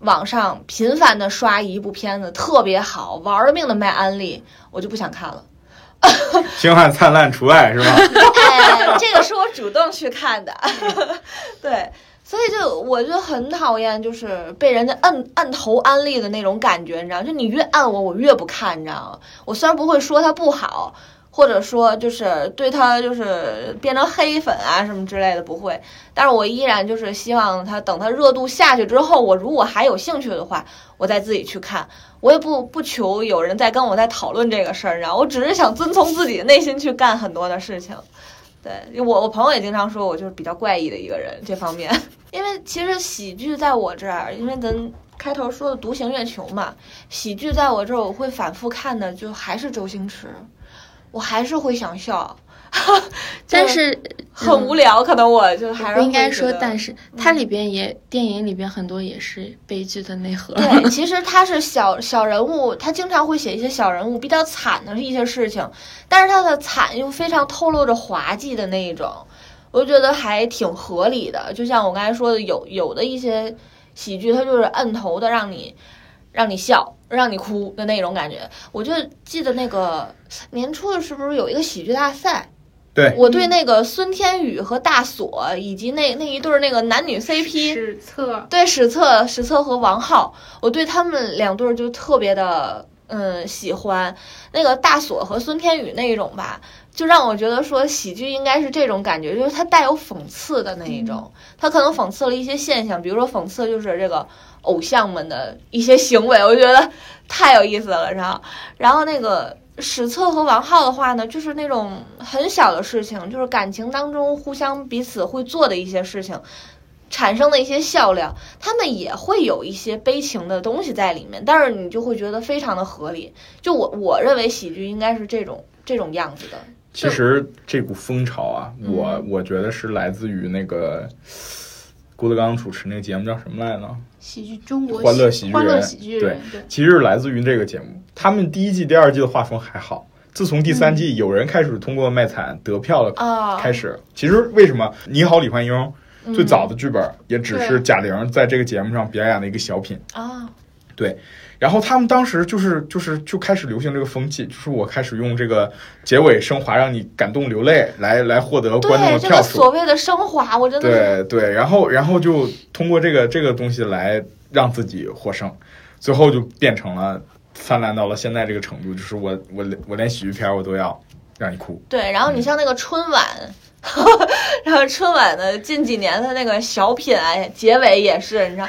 网上频繁的刷一部片子特别好，玩了命的卖安利，我就不想看了。星汉灿烂除外是吧？哎，这个是我主动去看的。对，所以就我就很讨厌，就是被人家摁摁头安利的那种感觉，你知道？就你越按我，我越不看，你知道吗？我虽然不会说他不好，或者说就是对他就是变成黑粉啊什么之类的不会，但是我依然就是希望他等他热度下去之后，我如果还有兴趣的话，我再自己去看。我也不不求有人在跟我在讨论这个事儿，你知道我只是想遵从自己的内心去干很多的事情。对我，我朋友也经常说我就是比较怪异的一个人，这方面。因为其实喜剧在我这儿，因为咱开头说的《独行月球》嘛，喜剧在我这儿我会反复看的，就还是周星驰，我还是会想笑。但是很无聊，可能我就还是不应该说。但是它里边也电影里边很多也是悲剧的内核。对，其实他是小小人物，他经常会写一些小人物比较惨的一些事情，但是他的惨又非常透露着滑稽的那一种。我觉得还挺合理的，就像我刚才说的，有有的一些喜剧，它就是摁头的，让你让你笑，让你哭的那种感觉。我就记得那个年初的是不是有一个喜剧大赛？对，我对那个孙天宇和大锁以及那那一对那个男女 CP 史册，对史册史册和王浩，我对他们两对就特别的嗯喜欢。那个大锁和孙天宇那一种吧。就让我觉得说喜剧应该是这种感觉，就是它带有讽刺的那一种，它可能讽刺了一些现象，比如说讽刺就是这个偶像们的一些行为，我觉得太有意思了，然后，然后那个史册和王浩的话呢，就是那种很小的事情，就是感情当中互相彼此会做的一些事情，产生的一些笑料，他们也会有一些悲情的东西在里面，但是你就会觉得非常的合理。就我我认为喜剧应该是这种这种样子的。其实这股风潮啊，我我觉得是来自于那个郭德纲主持那个节目叫什么来着？喜剧中国欢乐喜剧欢乐喜剧人。对，其实是来自于这个节目。他们第一季、第二季的画风还好，自从第三季有人开始通过卖惨得票了开始，其实为什么《你好，李焕英》最早的剧本也只是贾玲在这个节目上表演的一个小品啊？对。然后他们当时就是就是就开始流行这个风气，就是我开始用这个结尾升华，让你感动流泪，来来获得观众的票数。所谓的升华，我真的对对，然后然后就通过这个这个东西来让自己获胜，最后就变成了泛滥到了现在这个程度，就是我我我连喜剧片我都要让你哭。对，然后你像那个春晚，然后春晚的近几年的那个小品啊，结尾也是，你知道。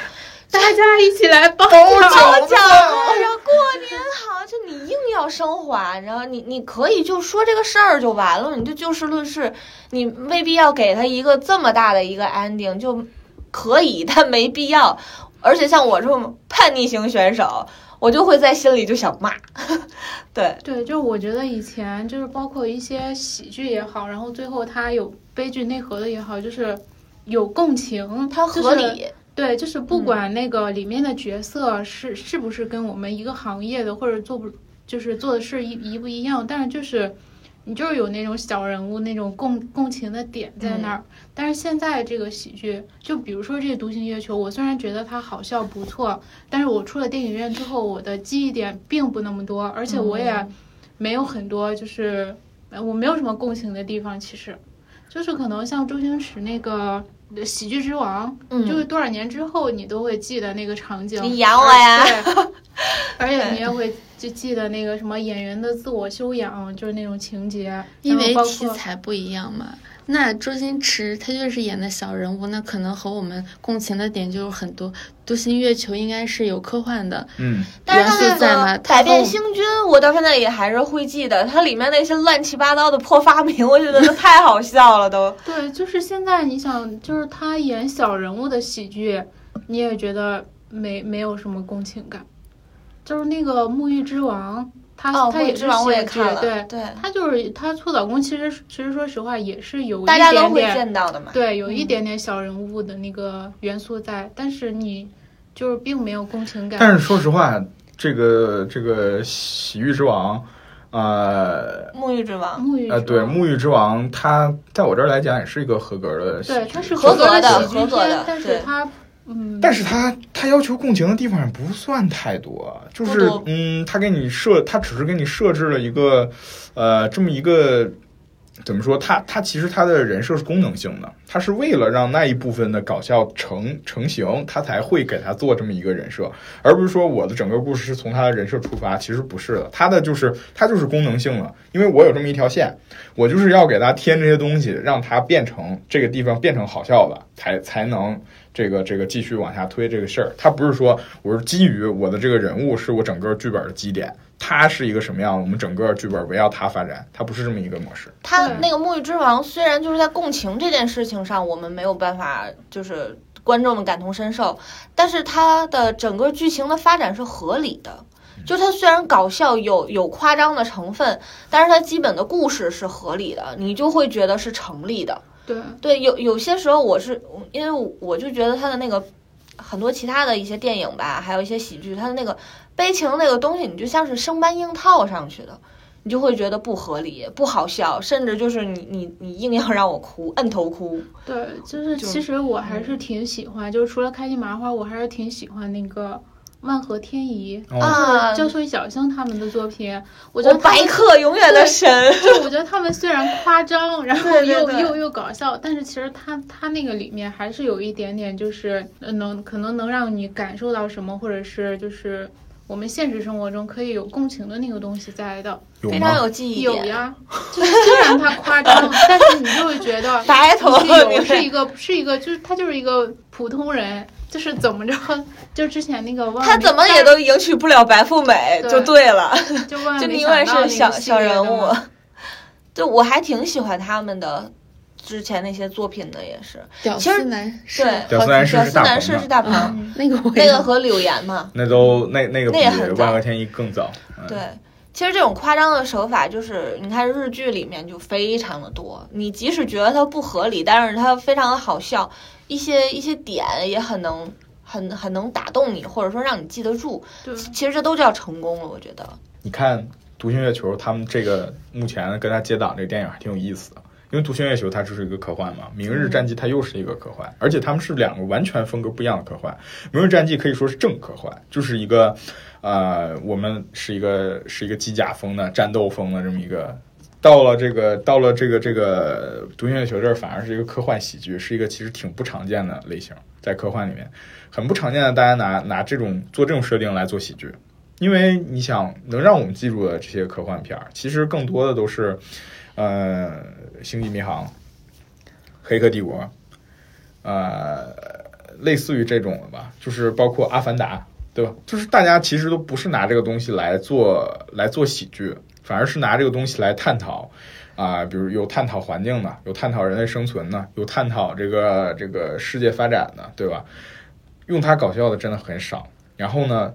大家一起来包饺子，然后过年好，就你硬要升华，然后你你可以就说这个事儿就完了，你就就事论事，你未必要给他一个这么大的一个 ending 就可以，但没必要。而且像我这种叛逆型选手，我就会在心里就想骂。对对，就是我觉得以前就是包括一些喜剧也好，然后最后它有悲剧内核的也好，就是有共情，它合理。对，就是不管那个里面的角色是是不是跟我们一个行业的，或者做不就是做的事一一不一样，但是就是你就是有那种小人物那种共共情的点在那儿。但是现在这个喜剧，就比如说这个《独行月球》，我虽然觉得它好笑不错，但是我出了电影院之后，我的记忆点并不那么多，而且我也没有很多就是我没有什么共情的地方，其实就是可能像周星驰那个。喜剧之王，就是多少年之后你都会记得那个场景。你养我呀！而且 你也会就记得那个什么演员的自我修养，就是那种情节。因为题材不一样嘛。那周星驰他就是演的小人物，那可能和我们共情的点就有很多。独行月球应该是有科幻的嗯元素在吗？百变星君，我到现在也还是会记得它里面那些乱七八糟的破发明，我觉得都太好笑了都。对，就是现在你想，就是他演小人物的喜剧，你也觉得没没有什么共情感。就是那个《沐浴之王》。他他也是喜剧，对对，他就是他搓澡工，其实其实说实话也是有大家都会见到的嘛，对，有一点点小人物的那个元素在，但是你就是并没有共情感。但是说实话，这个这个洗浴之王，呃，沐浴之王，沐浴呃，对，沐浴之王，他在我这儿来讲也是一个合格的，对，他是合格的喜剧片，但是他。嗯，但是他他要求共情的地方不算太多，就是嗯，他给你设，他只是给你设置了一个，呃，这么一个怎么说？他他其实他的人设是功能性的，他是为了让那一部分的搞笑成成型，他才会给他做这么一个人设，而不是说我的整个故事是从他的人设出发。其实不是的，他的就是他就是功能性的，因为我有这么一条线，我就是要给他添这些东西，让他变成这个地方变成好笑的，才才能这个这个继续往下推这个事儿。他不是说我是基于我的这个人物是我整个剧本的基点。他是一个什么样？我们整个剧本围绕他发展，他不是这么一个模式。他那个《沐浴之王》虽然就是在共情这件事情上，我们没有办法就是观众们感同身受，但是他的整个剧情的发展是合理的。就他虽然搞笑有有夸张的成分，但是他基本的故事是合理的，你就会觉得是成立的。对对，有有些时候我是因为我就觉得他的那个很多其他的一些电影吧，还有一些喜剧，他的那个。悲情那个东西，你就像是生搬硬套上去的，你就会觉得不合理、不好笑，甚至就是你你你硬要让我哭，摁头哭。对，就是其实我还是挺喜欢，就是除了开心麻花，我还是挺喜欢那个万和天宜啊，教授小星他们的作品。我觉得白客永远的神。就我觉得他们虽然夸张，然后又又又搞笑，但是其实他他那个里面还是有一点点，就是能可能能让你感受到什么，或者是就是。我们现实生活中可以有共情的那个东西在的，非常有记忆有呀，就是虽然他夸张，但是你就会觉得白头有是一个是一个，就是他就是一个普通人，就是怎么着，就之前那个他怎么也都迎娶不了白富美，就对了，就 就因为是小小人物，就我还挺喜欢他们的。之前那些作品的也是，屌丝男士，对，屌丝男士是大鹏，那个那个和柳岩嘛，那都那那个比万和天一更早。对，其实这种夸张的手法，就是你看日剧里面就非常的多。你即使觉得它不合理，但是它非常的好笑，一些一些点也很能很很能打动你，或者说让你记得住。对，其实这都叫成功了，我觉得。你看《独行月球》，他们这个目前跟他接档这个电影还挺有意思的。因为《独行月球》它就是一个科幻嘛，《明日战记》它又是一个科幻，而且他们是两个完全风格不一样的科幻。《明日战记》可以说是正科幻，就是一个，呃，我们是一个是一个机甲风的战斗风的这么一个。到了这个到了这个这个《独行月球》这儿，反而是一个科幻喜剧，是一个其实挺不常见的类型，在科幻里面很不常见的。大家拿拿这种做这种设定来做喜剧，因为你想能让我们记住的这些科幻片儿，其实更多的都是。呃，星际迷航、黑客帝国，呃，类似于这种的吧，就是包括阿凡达，对吧？就是大家其实都不是拿这个东西来做来做喜剧，反而是拿这个东西来探讨啊，比如有探讨环境的，有探讨人类生存的，有探讨这个这个世界发展的，对吧？用它搞笑的真的很少。然后呢，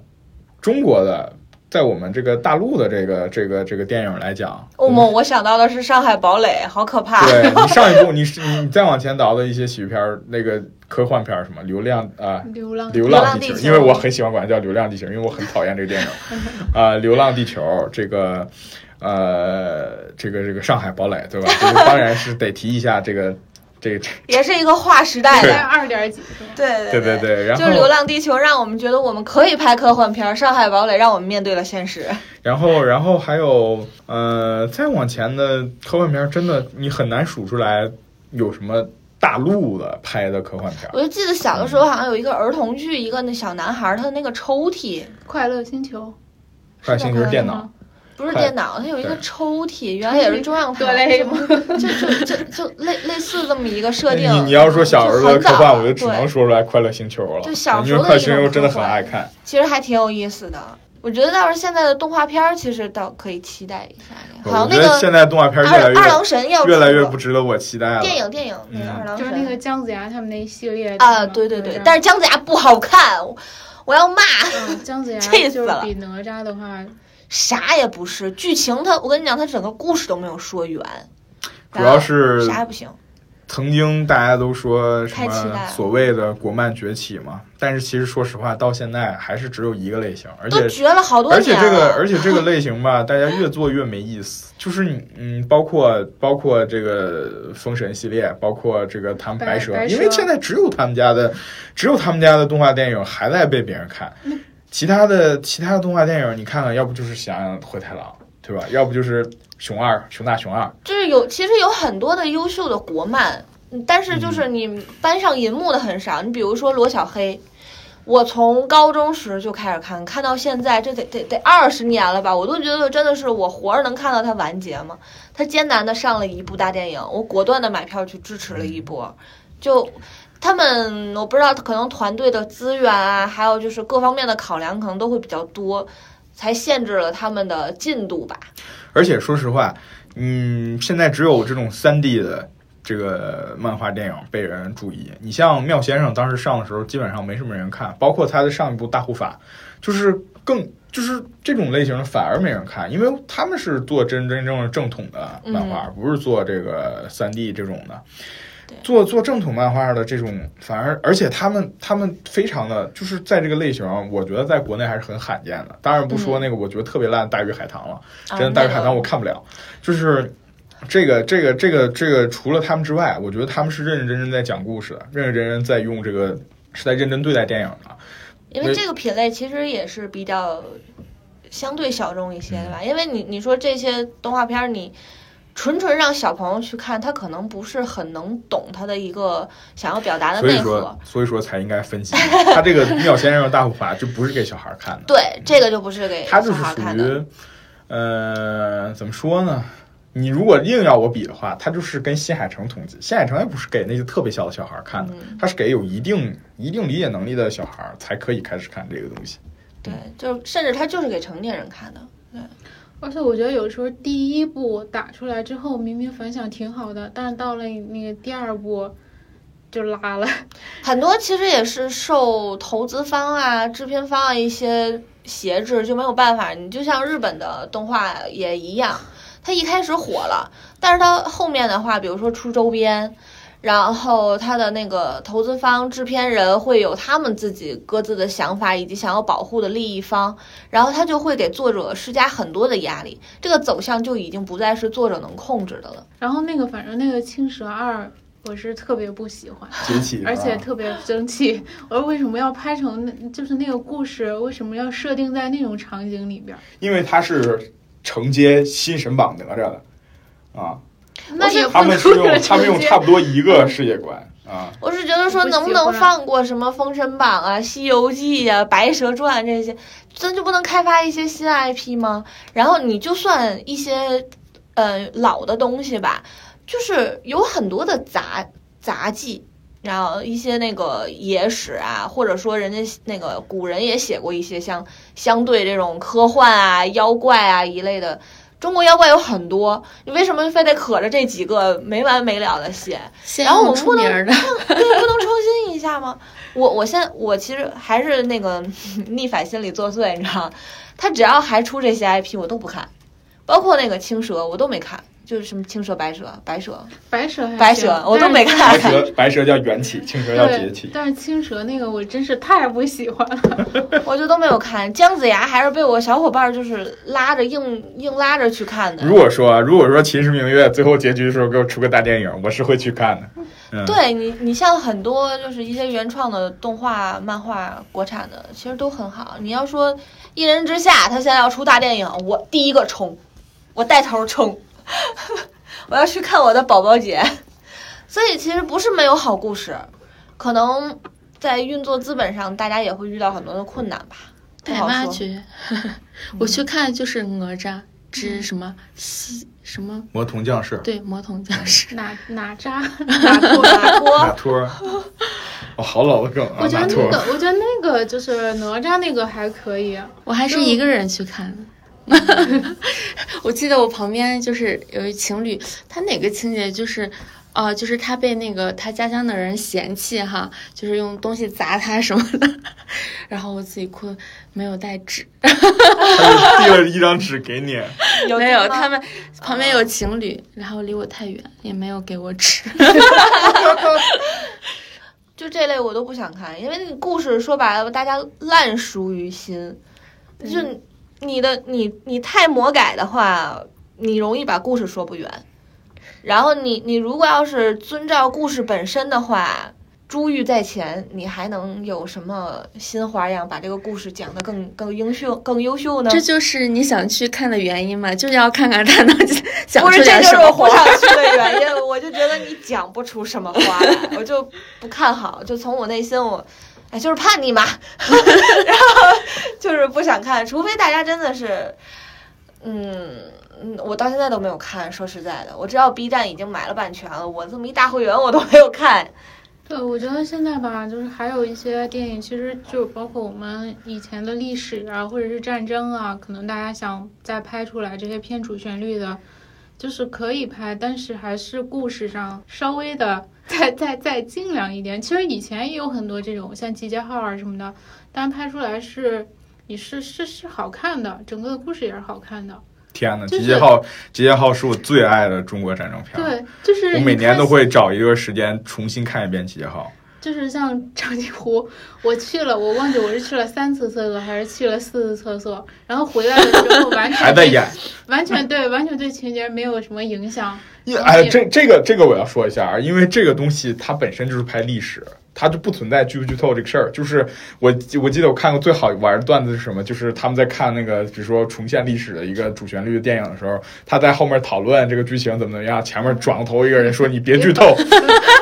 中国的。在我们这个大陆的这个这个这个电影来讲，哦莫，我想到的是《上海堡垒》，好可怕。对你上一部，你你再往前倒的一些喜剧片儿，那个科幻片儿，什么《流浪》啊，《流浪流浪地球》，因为我很喜欢管它叫《流浪地球》，因为我很讨厌这个电影 啊，《流浪地球》这个呃，这个这个《上海堡垒》，对吧？当然是得提一下这个。这 也是一个划时代的二点几，对对对对，然后就《流浪地球》让我们觉得我们可以拍科幻片，《上海堡垒》让我们面对了现实。然后，然后还有呃，再往前的科幻片，真的你很难数出来有什么大陆的拍的科幻片。我就记得小的时候好像有一个儿童剧，一个那小男孩他的那个抽屉，《快乐星球》，快乐星球是电脑。不是电脑，它有一个抽屉，原来也是中央台，就 就就就类类似这么一个设定。你你要说小时候的科幻，我就只能说出来《快乐星球》了。就小时候的星球真的很爱看，其实还挺有意思的。我觉得倒是现在的动画片，其实倒可以期待一下。好像，那个现在动画片越来越二郎神要越来越不值得我期待了。电影电影那个二郎神，就是那个姜子牙他们那一系列啊，对对对，但是姜子牙不好看，我要骂。姜子牙气死了。比哪吒的话。啥也不是，剧情它，我跟你讲，它整个故事都没有说圆，主要是啥也不行。曾经大家都说什么所谓的国漫崛起嘛，但是其实说实话，到现在还是只有一个类型，而且绝了好多年。而且这个，而且这个类型吧，大家越做越没意思。就是你，嗯，包括包括这个封神系列，包括这个他们白蛇，因为现在只有他们家的，只有他们家的动画电影还在被别人看。其他的其他的动画电影，你看看，要不就是《喜羊羊灰太狼》，对吧？要不就是熊二、熊大、熊二，就是有其实有很多的优秀的国漫，嗯但是就是你搬上银幕的很少。你比如说罗小黑，我从高中时就开始看，看到现在，这得得得二十年了吧？我都觉得真的是我活着能看到它完结吗？他艰难的上了一部大电影，我果断的买票去支持了一波，就。他们我不知道，可能团队的资源啊，还有就是各方面的考量，可能都会比较多，才限制了他们的进度吧。而且说实话，嗯，现在只有这种三 D 的这个漫画电影被人注意。你像妙先生当时上的时候，基本上没什么人看，包括他的上一部《大护法》，就是更就是这种类型的反而没人看，因为他们是做真真正正正统的漫画，不是做这个三 D 这种的。做做正统漫画的这种，反而而且他们他们非常的就是在这个类型，我觉得在国内还是很罕见的。当然不说那个我觉得特别烂《大鱼海棠》了，真的《大鱼海棠》我看不了。就是这个这个这个这个，除了他们之外，我觉得他们是认认真真在讲故事的，认认真真在用这个是在认真对待电影的。因为这个品类其实也是比较相对小众一些，的吧？因为你你说这些动画片你。纯纯让小朋友去看，他可能不是很能懂他的一个想要表达的内核，所以说才应该分析。他这个妙先生大护法就不是给小孩看的，对，这个就不是给他就是属于，呃，怎么说呢？你如果硬要我比的话，他就是跟新海诚同级。新海诚也不是给那些特别小的小孩看的，他是给有一定一定理解能力的小孩才可以开始看这个东西。对，就甚至他就是给成年人看的，对。而且我觉得有时候第一部打出来之后，明明反响挺好的，但是到了那个第二部就拉了。很多其实也是受投资方啊、制片方啊一些挟制，就没有办法。你就像日本的动画也一样，它一开始火了，但是它后面的话，比如说出周边。然后他的那个投资方、制片人会有他们自己各自的想法，以及想要保护的利益方，然后他就会给作者施加很多的压力，这个走向就已经不再是作者能控制的了。然后那个，反正那个《青蛇二》，我是特别不喜欢，而且特别生气。我说为什么要拍成那，就是那个故事为什么要设定在那种场景里边？因为它是承接新神榜哪吒的啊。那也他们是用他们用差不多一个世界观啊。我是觉得说，能不能放过什么《封神榜》啊、《西游记》呀、《白蛇传》这些，咱就不能开发一些新 IP 吗？然后你就算一些呃老的东西吧，就是有很多的杂杂技，然后一些那个野史啊，或者说人家那个古人也写过一些像相对这种科幻啊、妖怪啊一类的。中国妖怪有很多，你为什么非得可着这几个没完没了的写？然后我们不能 对，不能创新一下吗？我我现在我其实还是那个 逆反心理作祟，你知道他只要还出这些 IP，我都不看，包括那个青蛇，我都没看。就是什么青蛇、白蛇、白蛇、白蛇、白蛇，我都没看。白蛇白蛇叫缘起，青蛇叫节气。但是青蛇那个我真是太不喜欢了，我就都没有看。姜子牙还是被我小伙伴就是拉着硬硬拉着去看的。如果说如果说《秦时明月》最后结局的时候给我出个大电影，我是会去看的。对你，你像很多就是一些原创的动画、漫画，国产的其实都很好。你要说《一人之下》，他现在要出大电影，我第一个冲，我带头冲。我要去看我的宝宝姐，所以其实不是没有好故事，可能在运作资本上，大家也会遇到很多的困难吧。待挖掘，我去看就是哪吒之什么西什么魔童降世，对魔童降世哪哪吒？哪托？哪托？哪托，哦，好老的梗啊！我觉得那个，我觉得那个就是哪吒那个还可以，我还是一个人去看的。我记得我旁边就是有一情侣，他哪个情节就是，呃，就是他被那个他家乡的人嫌弃哈，就是用东西砸他什么的，然后我自己哭，没有带纸，他就递了一张纸给你，有没有，他们旁边有情侣，然后离我太远，也没有给我纸 就这类我都不想看，因为那个故事说白了，大家烂熟于心，就。你的你你太魔改的话，你容易把故事说不圆。然后你你如果要是遵照故事本身的话，珠玉在前，你还能有什么新花样把这个故事讲得更更优秀、更优秀呢？这就是你想去看的原因嘛，就是要看看他能讲不是，这出点什么就是我不花。想去的原因。我就觉得你讲不出什么花来，我就不看好。就从我内心我，哎，就是叛逆嘛，然后就是不想看，除非大家真的是，嗯。嗯，我到现在都没有看。说实在的，我知道 B 站已经买了版权了，我这么一大会员我都没有看。对，我觉得现在吧，就是还有一些电影，其实就包括我们以前的历史啊，或者是战争啊，可能大家想再拍出来这些偏主旋律的，就是可以拍，但是还是故事上稍微的 再再再精良一点。其实以前也有很多这种像《集结号》啊什么的，但拍出来是你是是是好看的，整个的故事也是好看的。天呐，就是集结号，集结号是我最爱的中国战争片。对，就是我每年都会找一个时间重新看一遍集结号。就是像长津 湖，我去了，我忘记我是去了三次厕所还是去了四次厕所，然后回来的时候完全还在演，完全对，完全对情节没有什么影响。因哎，这这个这个我要说一下啊，因为这个东西它本身就是拍历史，它就不存在剧不剧透这个事儿。就是我我记得我看过最好玩的段子是什么？就是他们在看那个比如说重现历史的一个主旋律的电影的时候，他在后面讨论这个剧情怎么怎么样，前面转过头一个人说你别剧透，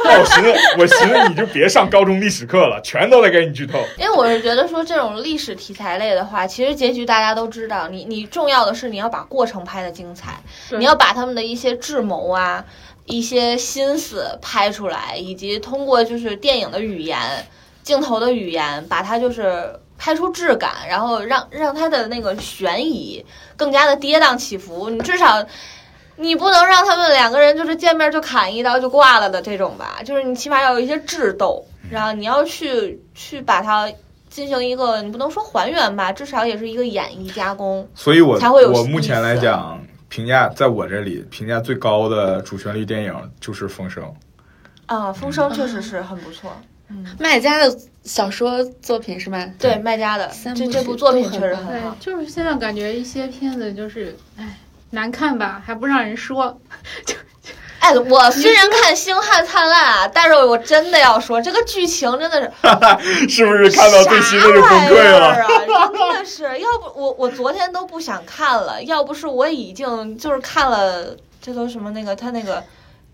那我寻思我寻思你就别上高中历史课了，全都得给你剧透。因为我是觉得说这种历史题材类的话，其实结局大家都知道，你你重要的是你要把过程拍的精彩，你要把他们的一些智谋啊、一些心思拍出来，以及通过就是电影的语言、镜头的语言，把它就是拍出质感，然后让让它的那个悬疑更加的跌宕起伏。你至少。你不能让他们两个人就是见面就砍一刀就挂了的这种吧，就是你起码要有一些智斗，然后你要去去把它进行一个，你不能说还原吧，至少也是一个演绎加工。所以我才会有我目前来讲，评价在我这里评价最高的主旋律电影就是《风声》。啊，风声确实是很不错。嗯麦家的小说作品是吗？对麦家的三部曲这这部作品确实很好，。对就是现在感觉一些片子就是，哎，难看吧，还不让人说。哎，我虽然看《星汉灿烂》啊，但是我真的要说，这个剧情真的是 是不是看到最新的就崩溃了？啊！真的是，要不我我昨天都不想看了，要不是我已经就是看了，这都什么那个他那个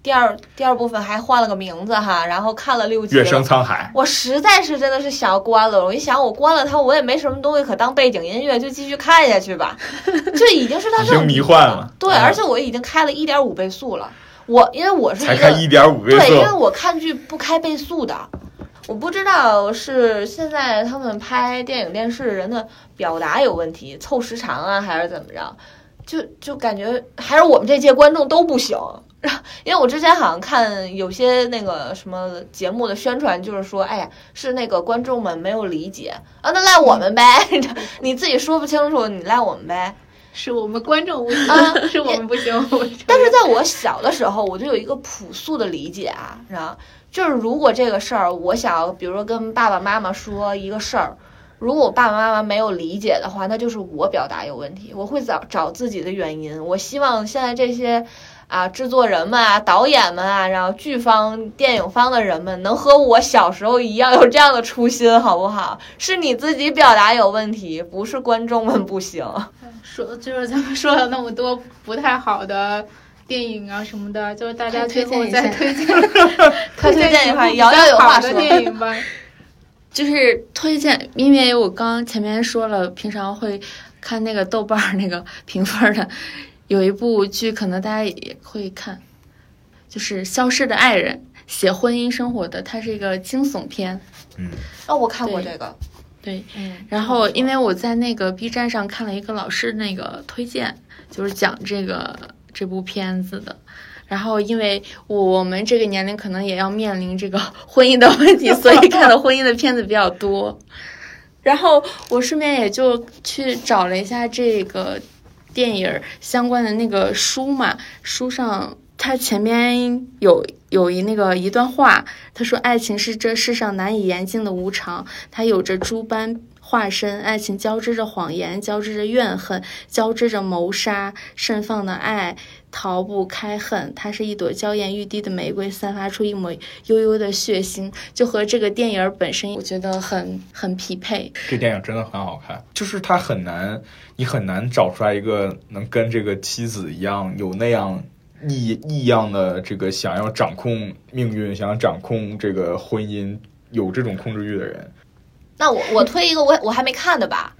第二第二部分还换了个名字哈，然后看了六集月升。沧海，我实在是真的是想要关了，我一想我关了它，我也没什么东西可当背景音乐，就继续看下去吧。这已经是到已经迷幻了对，嗯而且我已经开了一点五倍速了。我因为我是才一个开一点五倍对，因为，我看剧不开倍速的，我不知道是现在他们拍电影电视人的表达有问题，凑时长啊，还是怎么着？就就感觉还是我们这届观众都不行。因为我之前好像看有些那个什么节目的宣传，就是说，哎呀，是那个观众们没有理解啊，那赖我们呗，你自己说不清楚，你赖我们呗。是我们观众不行，啊是我们不行。但是在我小的时候，我就有一个朴素的理解啊，你知道，就是如果这个事儿，我想要，比如说跟爸爸妈妈说一个事儿，如果我爸爸妈妈没有理解的话，那就是我表达有问题，我会找找自己的原因。我希望现在这些啊制作人们啊、导演们啊，然后剧方、电影方的人们，能和我小时候一样有这样的初心，好不好？是你自己表达有问题，不是观众们不行。说就是咱们说了那么多不太好的电影啊什么的，就是大家推最后荐一下再 推荐快推荐一部比款瑶瑶有话说电影吧。就是推荐，因为我刚前面说了，平常会看那个豆瓣儿那个评分的，有一部剧可能大家也会看，就是《消失的爱人》，写婚姻生活的，它是一个惊悚片。嗯，哦，我看过这个，对，嗯，然后因为我在那个 B 站上看了一个老师那个推荐，就是讲这个这部片子的。然后，因为我们这个年龄可能也要面临这个婚姻的问题，所以看的婚姻的片子比较多。然后我顺便也就去找了一下这个电影相关的那个书嘛，书上它前面有有一那个一段话，他说：“爱情是这世上难以言尽的无常，它有着诸般化身，爱情交织着谎言，交织着怨恨，交织着谋杀，盛放的爱逃不开恨。它是一朵娇艳欲滴的玫瑰，散发出一抹悠悠的血腥，就和这个电影本身，我觉得很很匹配。这电影真的很好看，就是它很难，你很难找出来一个能跟这个妻子一样有那样。异异样的这个想要掌控命运、想要掌控这个婚姻、有这种控制欲的人，那我我推一个我我还没看的吧，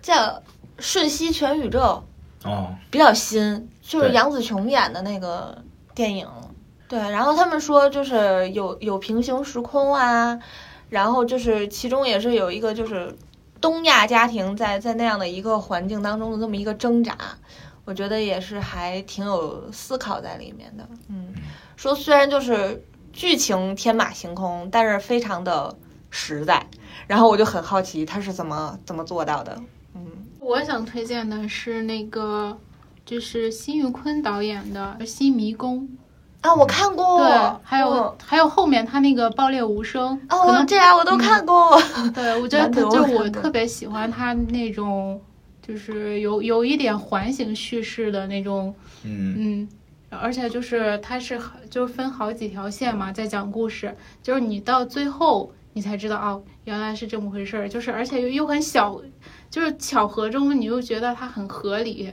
叫《瞬息全宇宙》哦，比较新，就是杨紫琼演的那个电影。对，然后他们说就是有有平行时空啊，然后就是其中也是有一个就是东亚家庭在在那样的一个环境当中的这么一个挣扎。我觉得也是还挺有思考在里面的，嗯，说虽然就是剧情天马行空，但是非常的实在。然后我就很好奇他是怎么怎么做到的，嗯。我想推荐的是那个，就是辛玉坤导演的《新迷宫》啊，我看过。对，还有还有后面他那个《爆裂无声》哦，这俩我都看过。对，我觉得就我特别喜欢他那种。就是有有一点环形叙事的那种，嗯嗯，而且就是它是就是分好几条线嘛，在讲故事，就是你到最后你才知道哦，原来是这么回事儿，就是而且又又很小，就是巧合中你又觉得它很合理，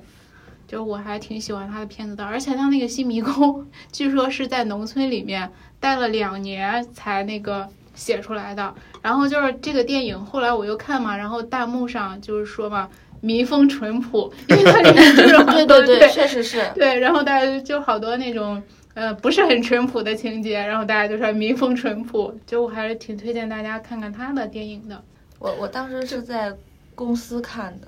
就是我还挺喜欢他的片子的，而且他那个新迷宫据说是在农村里面待了两年才那个写出来的，然后就是这个电影后来我又看嘛，然后弹幕上就是说嘛。民风淳朴，因为它里面就是对对对，确实是对。然后大家就好多那种呃不是很淳朴的情节，然后大家就说民风淳朴，就我还是挺推荐大家看看他的电影的。我我当时是在公司看的，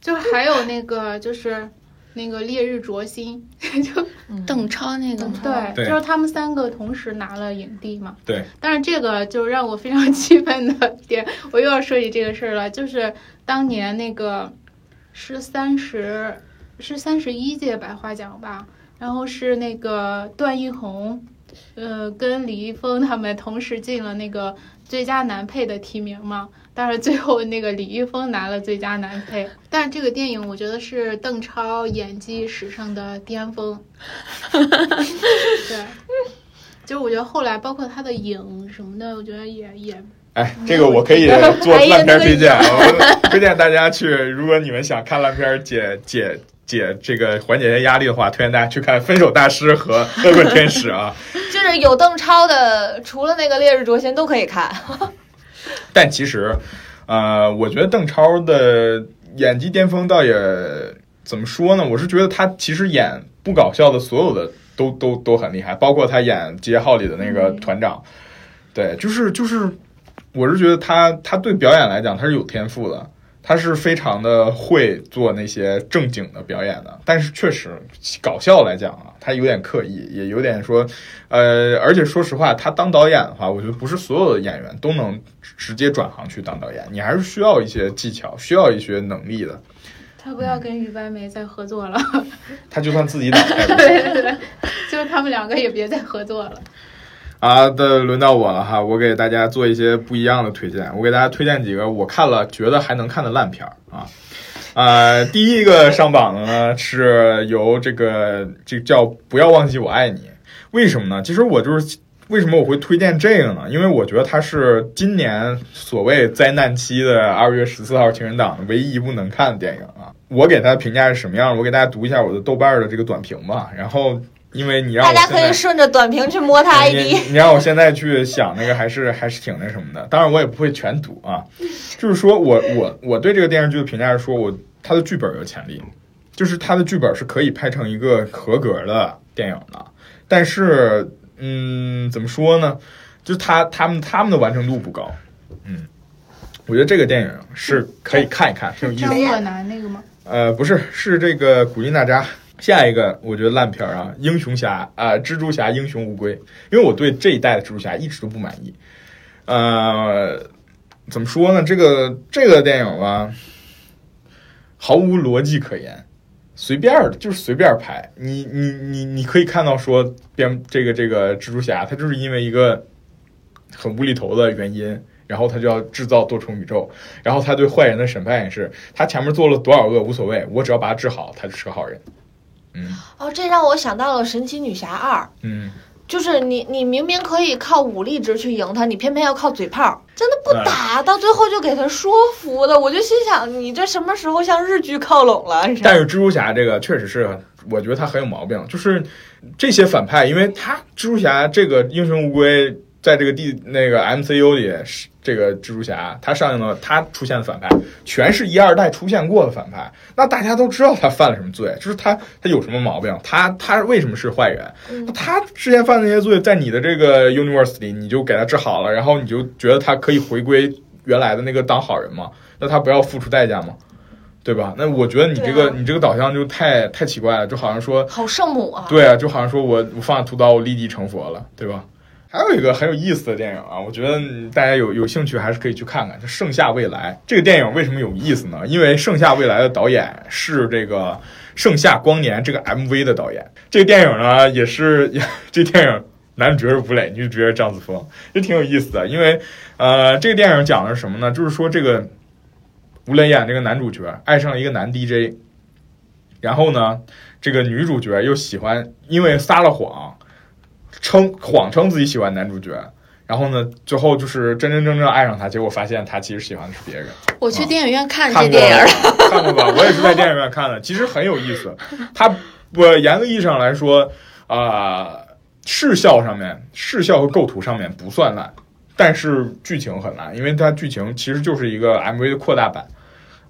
就还有那个就是。那个烈日灼心，就邓超那个，对，就是他们三个同时拿了影帝嘛。对。但是这个就让我非常 气愤的点，我又要说起这个事儿了，就是当年那个是三十，是三十一届百花奖吧，然后是那个段奕宏，呃，跟李易峰他们同时进了那个最佳男配的提名嘛。但是最后那个李易峰拿了最佳男配，但是这个电影我觉得是邓超演技史上的巅峰。对，就是我觉得后来包括他的影什么的，我觉得也也。哎，这个我可以做烂片 推荐，推荐大家去。如果你们想看烂片解解解这个缓解一下压力的话，推荐大家去看《分手大师》和《恶棍天使》啊。就是有邓超的，除了那个《烈日灼心》都可以看。但其实，呃，我觉得邓超的演技巅峰倒也怎么说呢？我是觉得他其实演不搞笑的所有的都都都很厉害，包括他演《集结号》里的那个团长。对，就是就是，我是觉得他他对表演来讲他是有天赋的。他是非常的会做那些正经的表演的，但是确实搞笑来讲啊，他有点刻意，也有点说，呃，而且说实话，他当导演的话，我觉得不是所有的演员都能直接转行去当导演，你还是需要一些技巧，需要一些能力的。他不要跟于白梅再合作了，他就算自己导，对对对，就他们两个也别再合作了。啊，的轮到我了哈，我给大家做一些不一样的推荐。我给大家推荐几个我看了觉得还能看的烂片儿啊。呃，第一个上榜的呢是由这个这叫《不要忘记我爱你》。为什么呢？其实我就是为什么我会推荐这个呢？因为我觉得它是今年所谓灾难期的二月十四号情人档唯一一部能看的电影啊。我给它的评价是什么样？我给大家读一下我的豆瓣的这个短评吧，然后。因为你让大家可以顺着短评去摸它 ID，你让我现在去想那个还是还是挺那什么的。当然我也不会全读啊，就是说我我我对这个电视剧的评价是说，我他的剧本有潜力，就是他的剧本是可以拍成一个合格的电影的。但是嗯，怎么说呢？就他他们他们的完成度不高。嗯，我觉得这个电影是可以看一看，挺有意思。张若楠那个吗？呃，不是，是这个古力娜扎。下一个我觉得烂片儿啊，英雄侠啊，蜘蛛侠英雄无归，因为我对这一代的蜘蛛侠一直都不满意。呃，怎么说呢？这个这个电影吧，毫无逻辑可言，随便的，就是随便拍。你你你你可以看到说，编这个这个蜘蛛侠，他就是因为一个很无厘头的原因。然后他就要制造多重宇宙，然后他对坏人的审判也是，他前面做了多少恶无所谓，我只要把他治好，他就是个好人。嗯哦，这让我想到了《神奇女侠二》，嗯，就是你你明明可以靠武力值去赢他，你偏偏要靠嘴炮，真的不打，到最后就给他说服的，我就心想你这什么时候向日剧靠拢了？但是蜘蛛侠这个确实是，我觉得他很有毛病，就是这些反派，因为他蜘蛛侠这个英雄无归。在这个地那个 MCU 里，是这个蜘蛛侠他上映了，他出现的反派全是一二代出现过的反派，那大家都知道他犯了什么罪，就是他他有什么毛病，他他为什么是坏人？他之前犯的那些罪，在你的这个 universe 里，你就给他治好了，然后你就觉得他可以回归原来的那个当好人嘛？那他不要付出代价吗？对吧？那我觉得你这个你这个导向就太太奇怪了，就好像说好圣母啊，对啊，就好像说我我放下屠刀，我立地成佛了，对吧？还有一个很有意思的电影啊，我觉得大家有有兴趣还是可以去看看，就《盛夏未来》这个电影为什么有意思呢？因为《盛夏未来》的导演是这个《盛夏光年》这个 MV 的导演。这个电影呢，也是 这电影男主角是吴磊，女主角是张子枫，也挺有意思的。因为呃，这个电影讲的是什么呢？就是说这个吴磊演这个男主角爱上了一个男 DJ，然后呢，这个女主角又喜欢，因为撒了谎。称谎称自己喜欢男主角，然后呢，最后就是真真正正爱上他，结果发现他其实喜欢的是别人。我去电影院看这电影了，看过吧？我也是在电影院看的，其实很有意思。他我严格意义上来说，啊，视效上面、视效和构图上面不算烂，但是剧情很烂，因为它剧情其实就是一个 MV 的扩大版。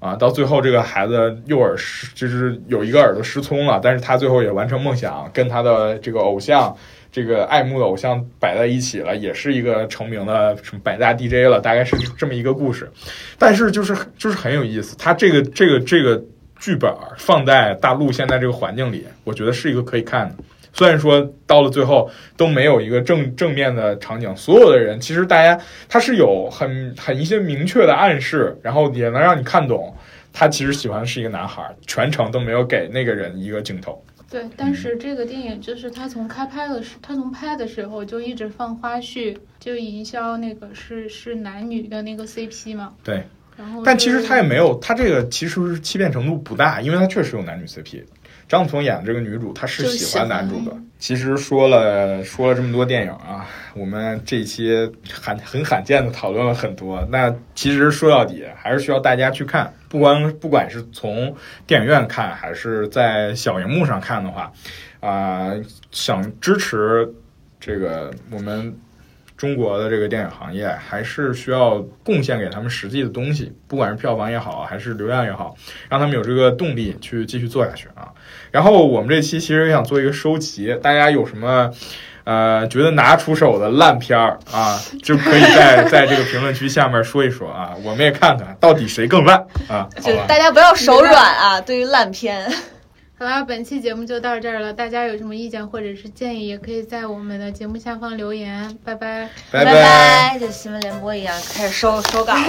啊，到最后这个孩子右耳失，就是有一个耳朵失聪了，但是他最后也完成梦想，跟他的这个偶像。这个爱慕的偶像摆在一起了，也是一个成名的什么百大 DJ 了，大概是这么一个故事。但是就是就是很有意思，他这个这个这个剧本放在大陆现在这个环境里，我觉得是一个可以看的。虽然说到了最后都没有一个正正面的场景，所有的人其实大家他是有很很一些明确的暗示，然后也能让你看懂他其实喜欢的是一个男孩，全程都没有给那个人一个镜头。对，但是这个电影就是他从开拍的时，他从拍的时候就一直放花絮，就营销那个是是男女的那个 CP 嘛。对，然后但其实他也没有，他这个其实是欺骗程度不大，因为他确实有男女 CP。张子枫演的这个女主，她是喜欢男主的。其实说了说了这么多电影啊，我们这一期罕很罕见的讨论了很多。那其实说到底，还是需要大家去看。不光不管是从电影院看，还是在小荧幕上看的话，啊，想支持这个我们。中国的这个电影行业还是需要贡献给他们实际的东西，不管是票房也好，还是流量也好，让他们有这个动力去继续做下去啊。然后我们这期其实也想做一个收集，大家有什么呃觉得拿出手的烂片儿啊，就可以在在这个评论区下面说一说啊，我们也看看到底谁更烂啊。就大家不要手软啊，对于烂片。好了，本期节目就到这儿了。大家有什么意见或者是建议，也可以在我们的节目下方留言。拜拜，拜拜，就新闻联播一样，开始收收稿了。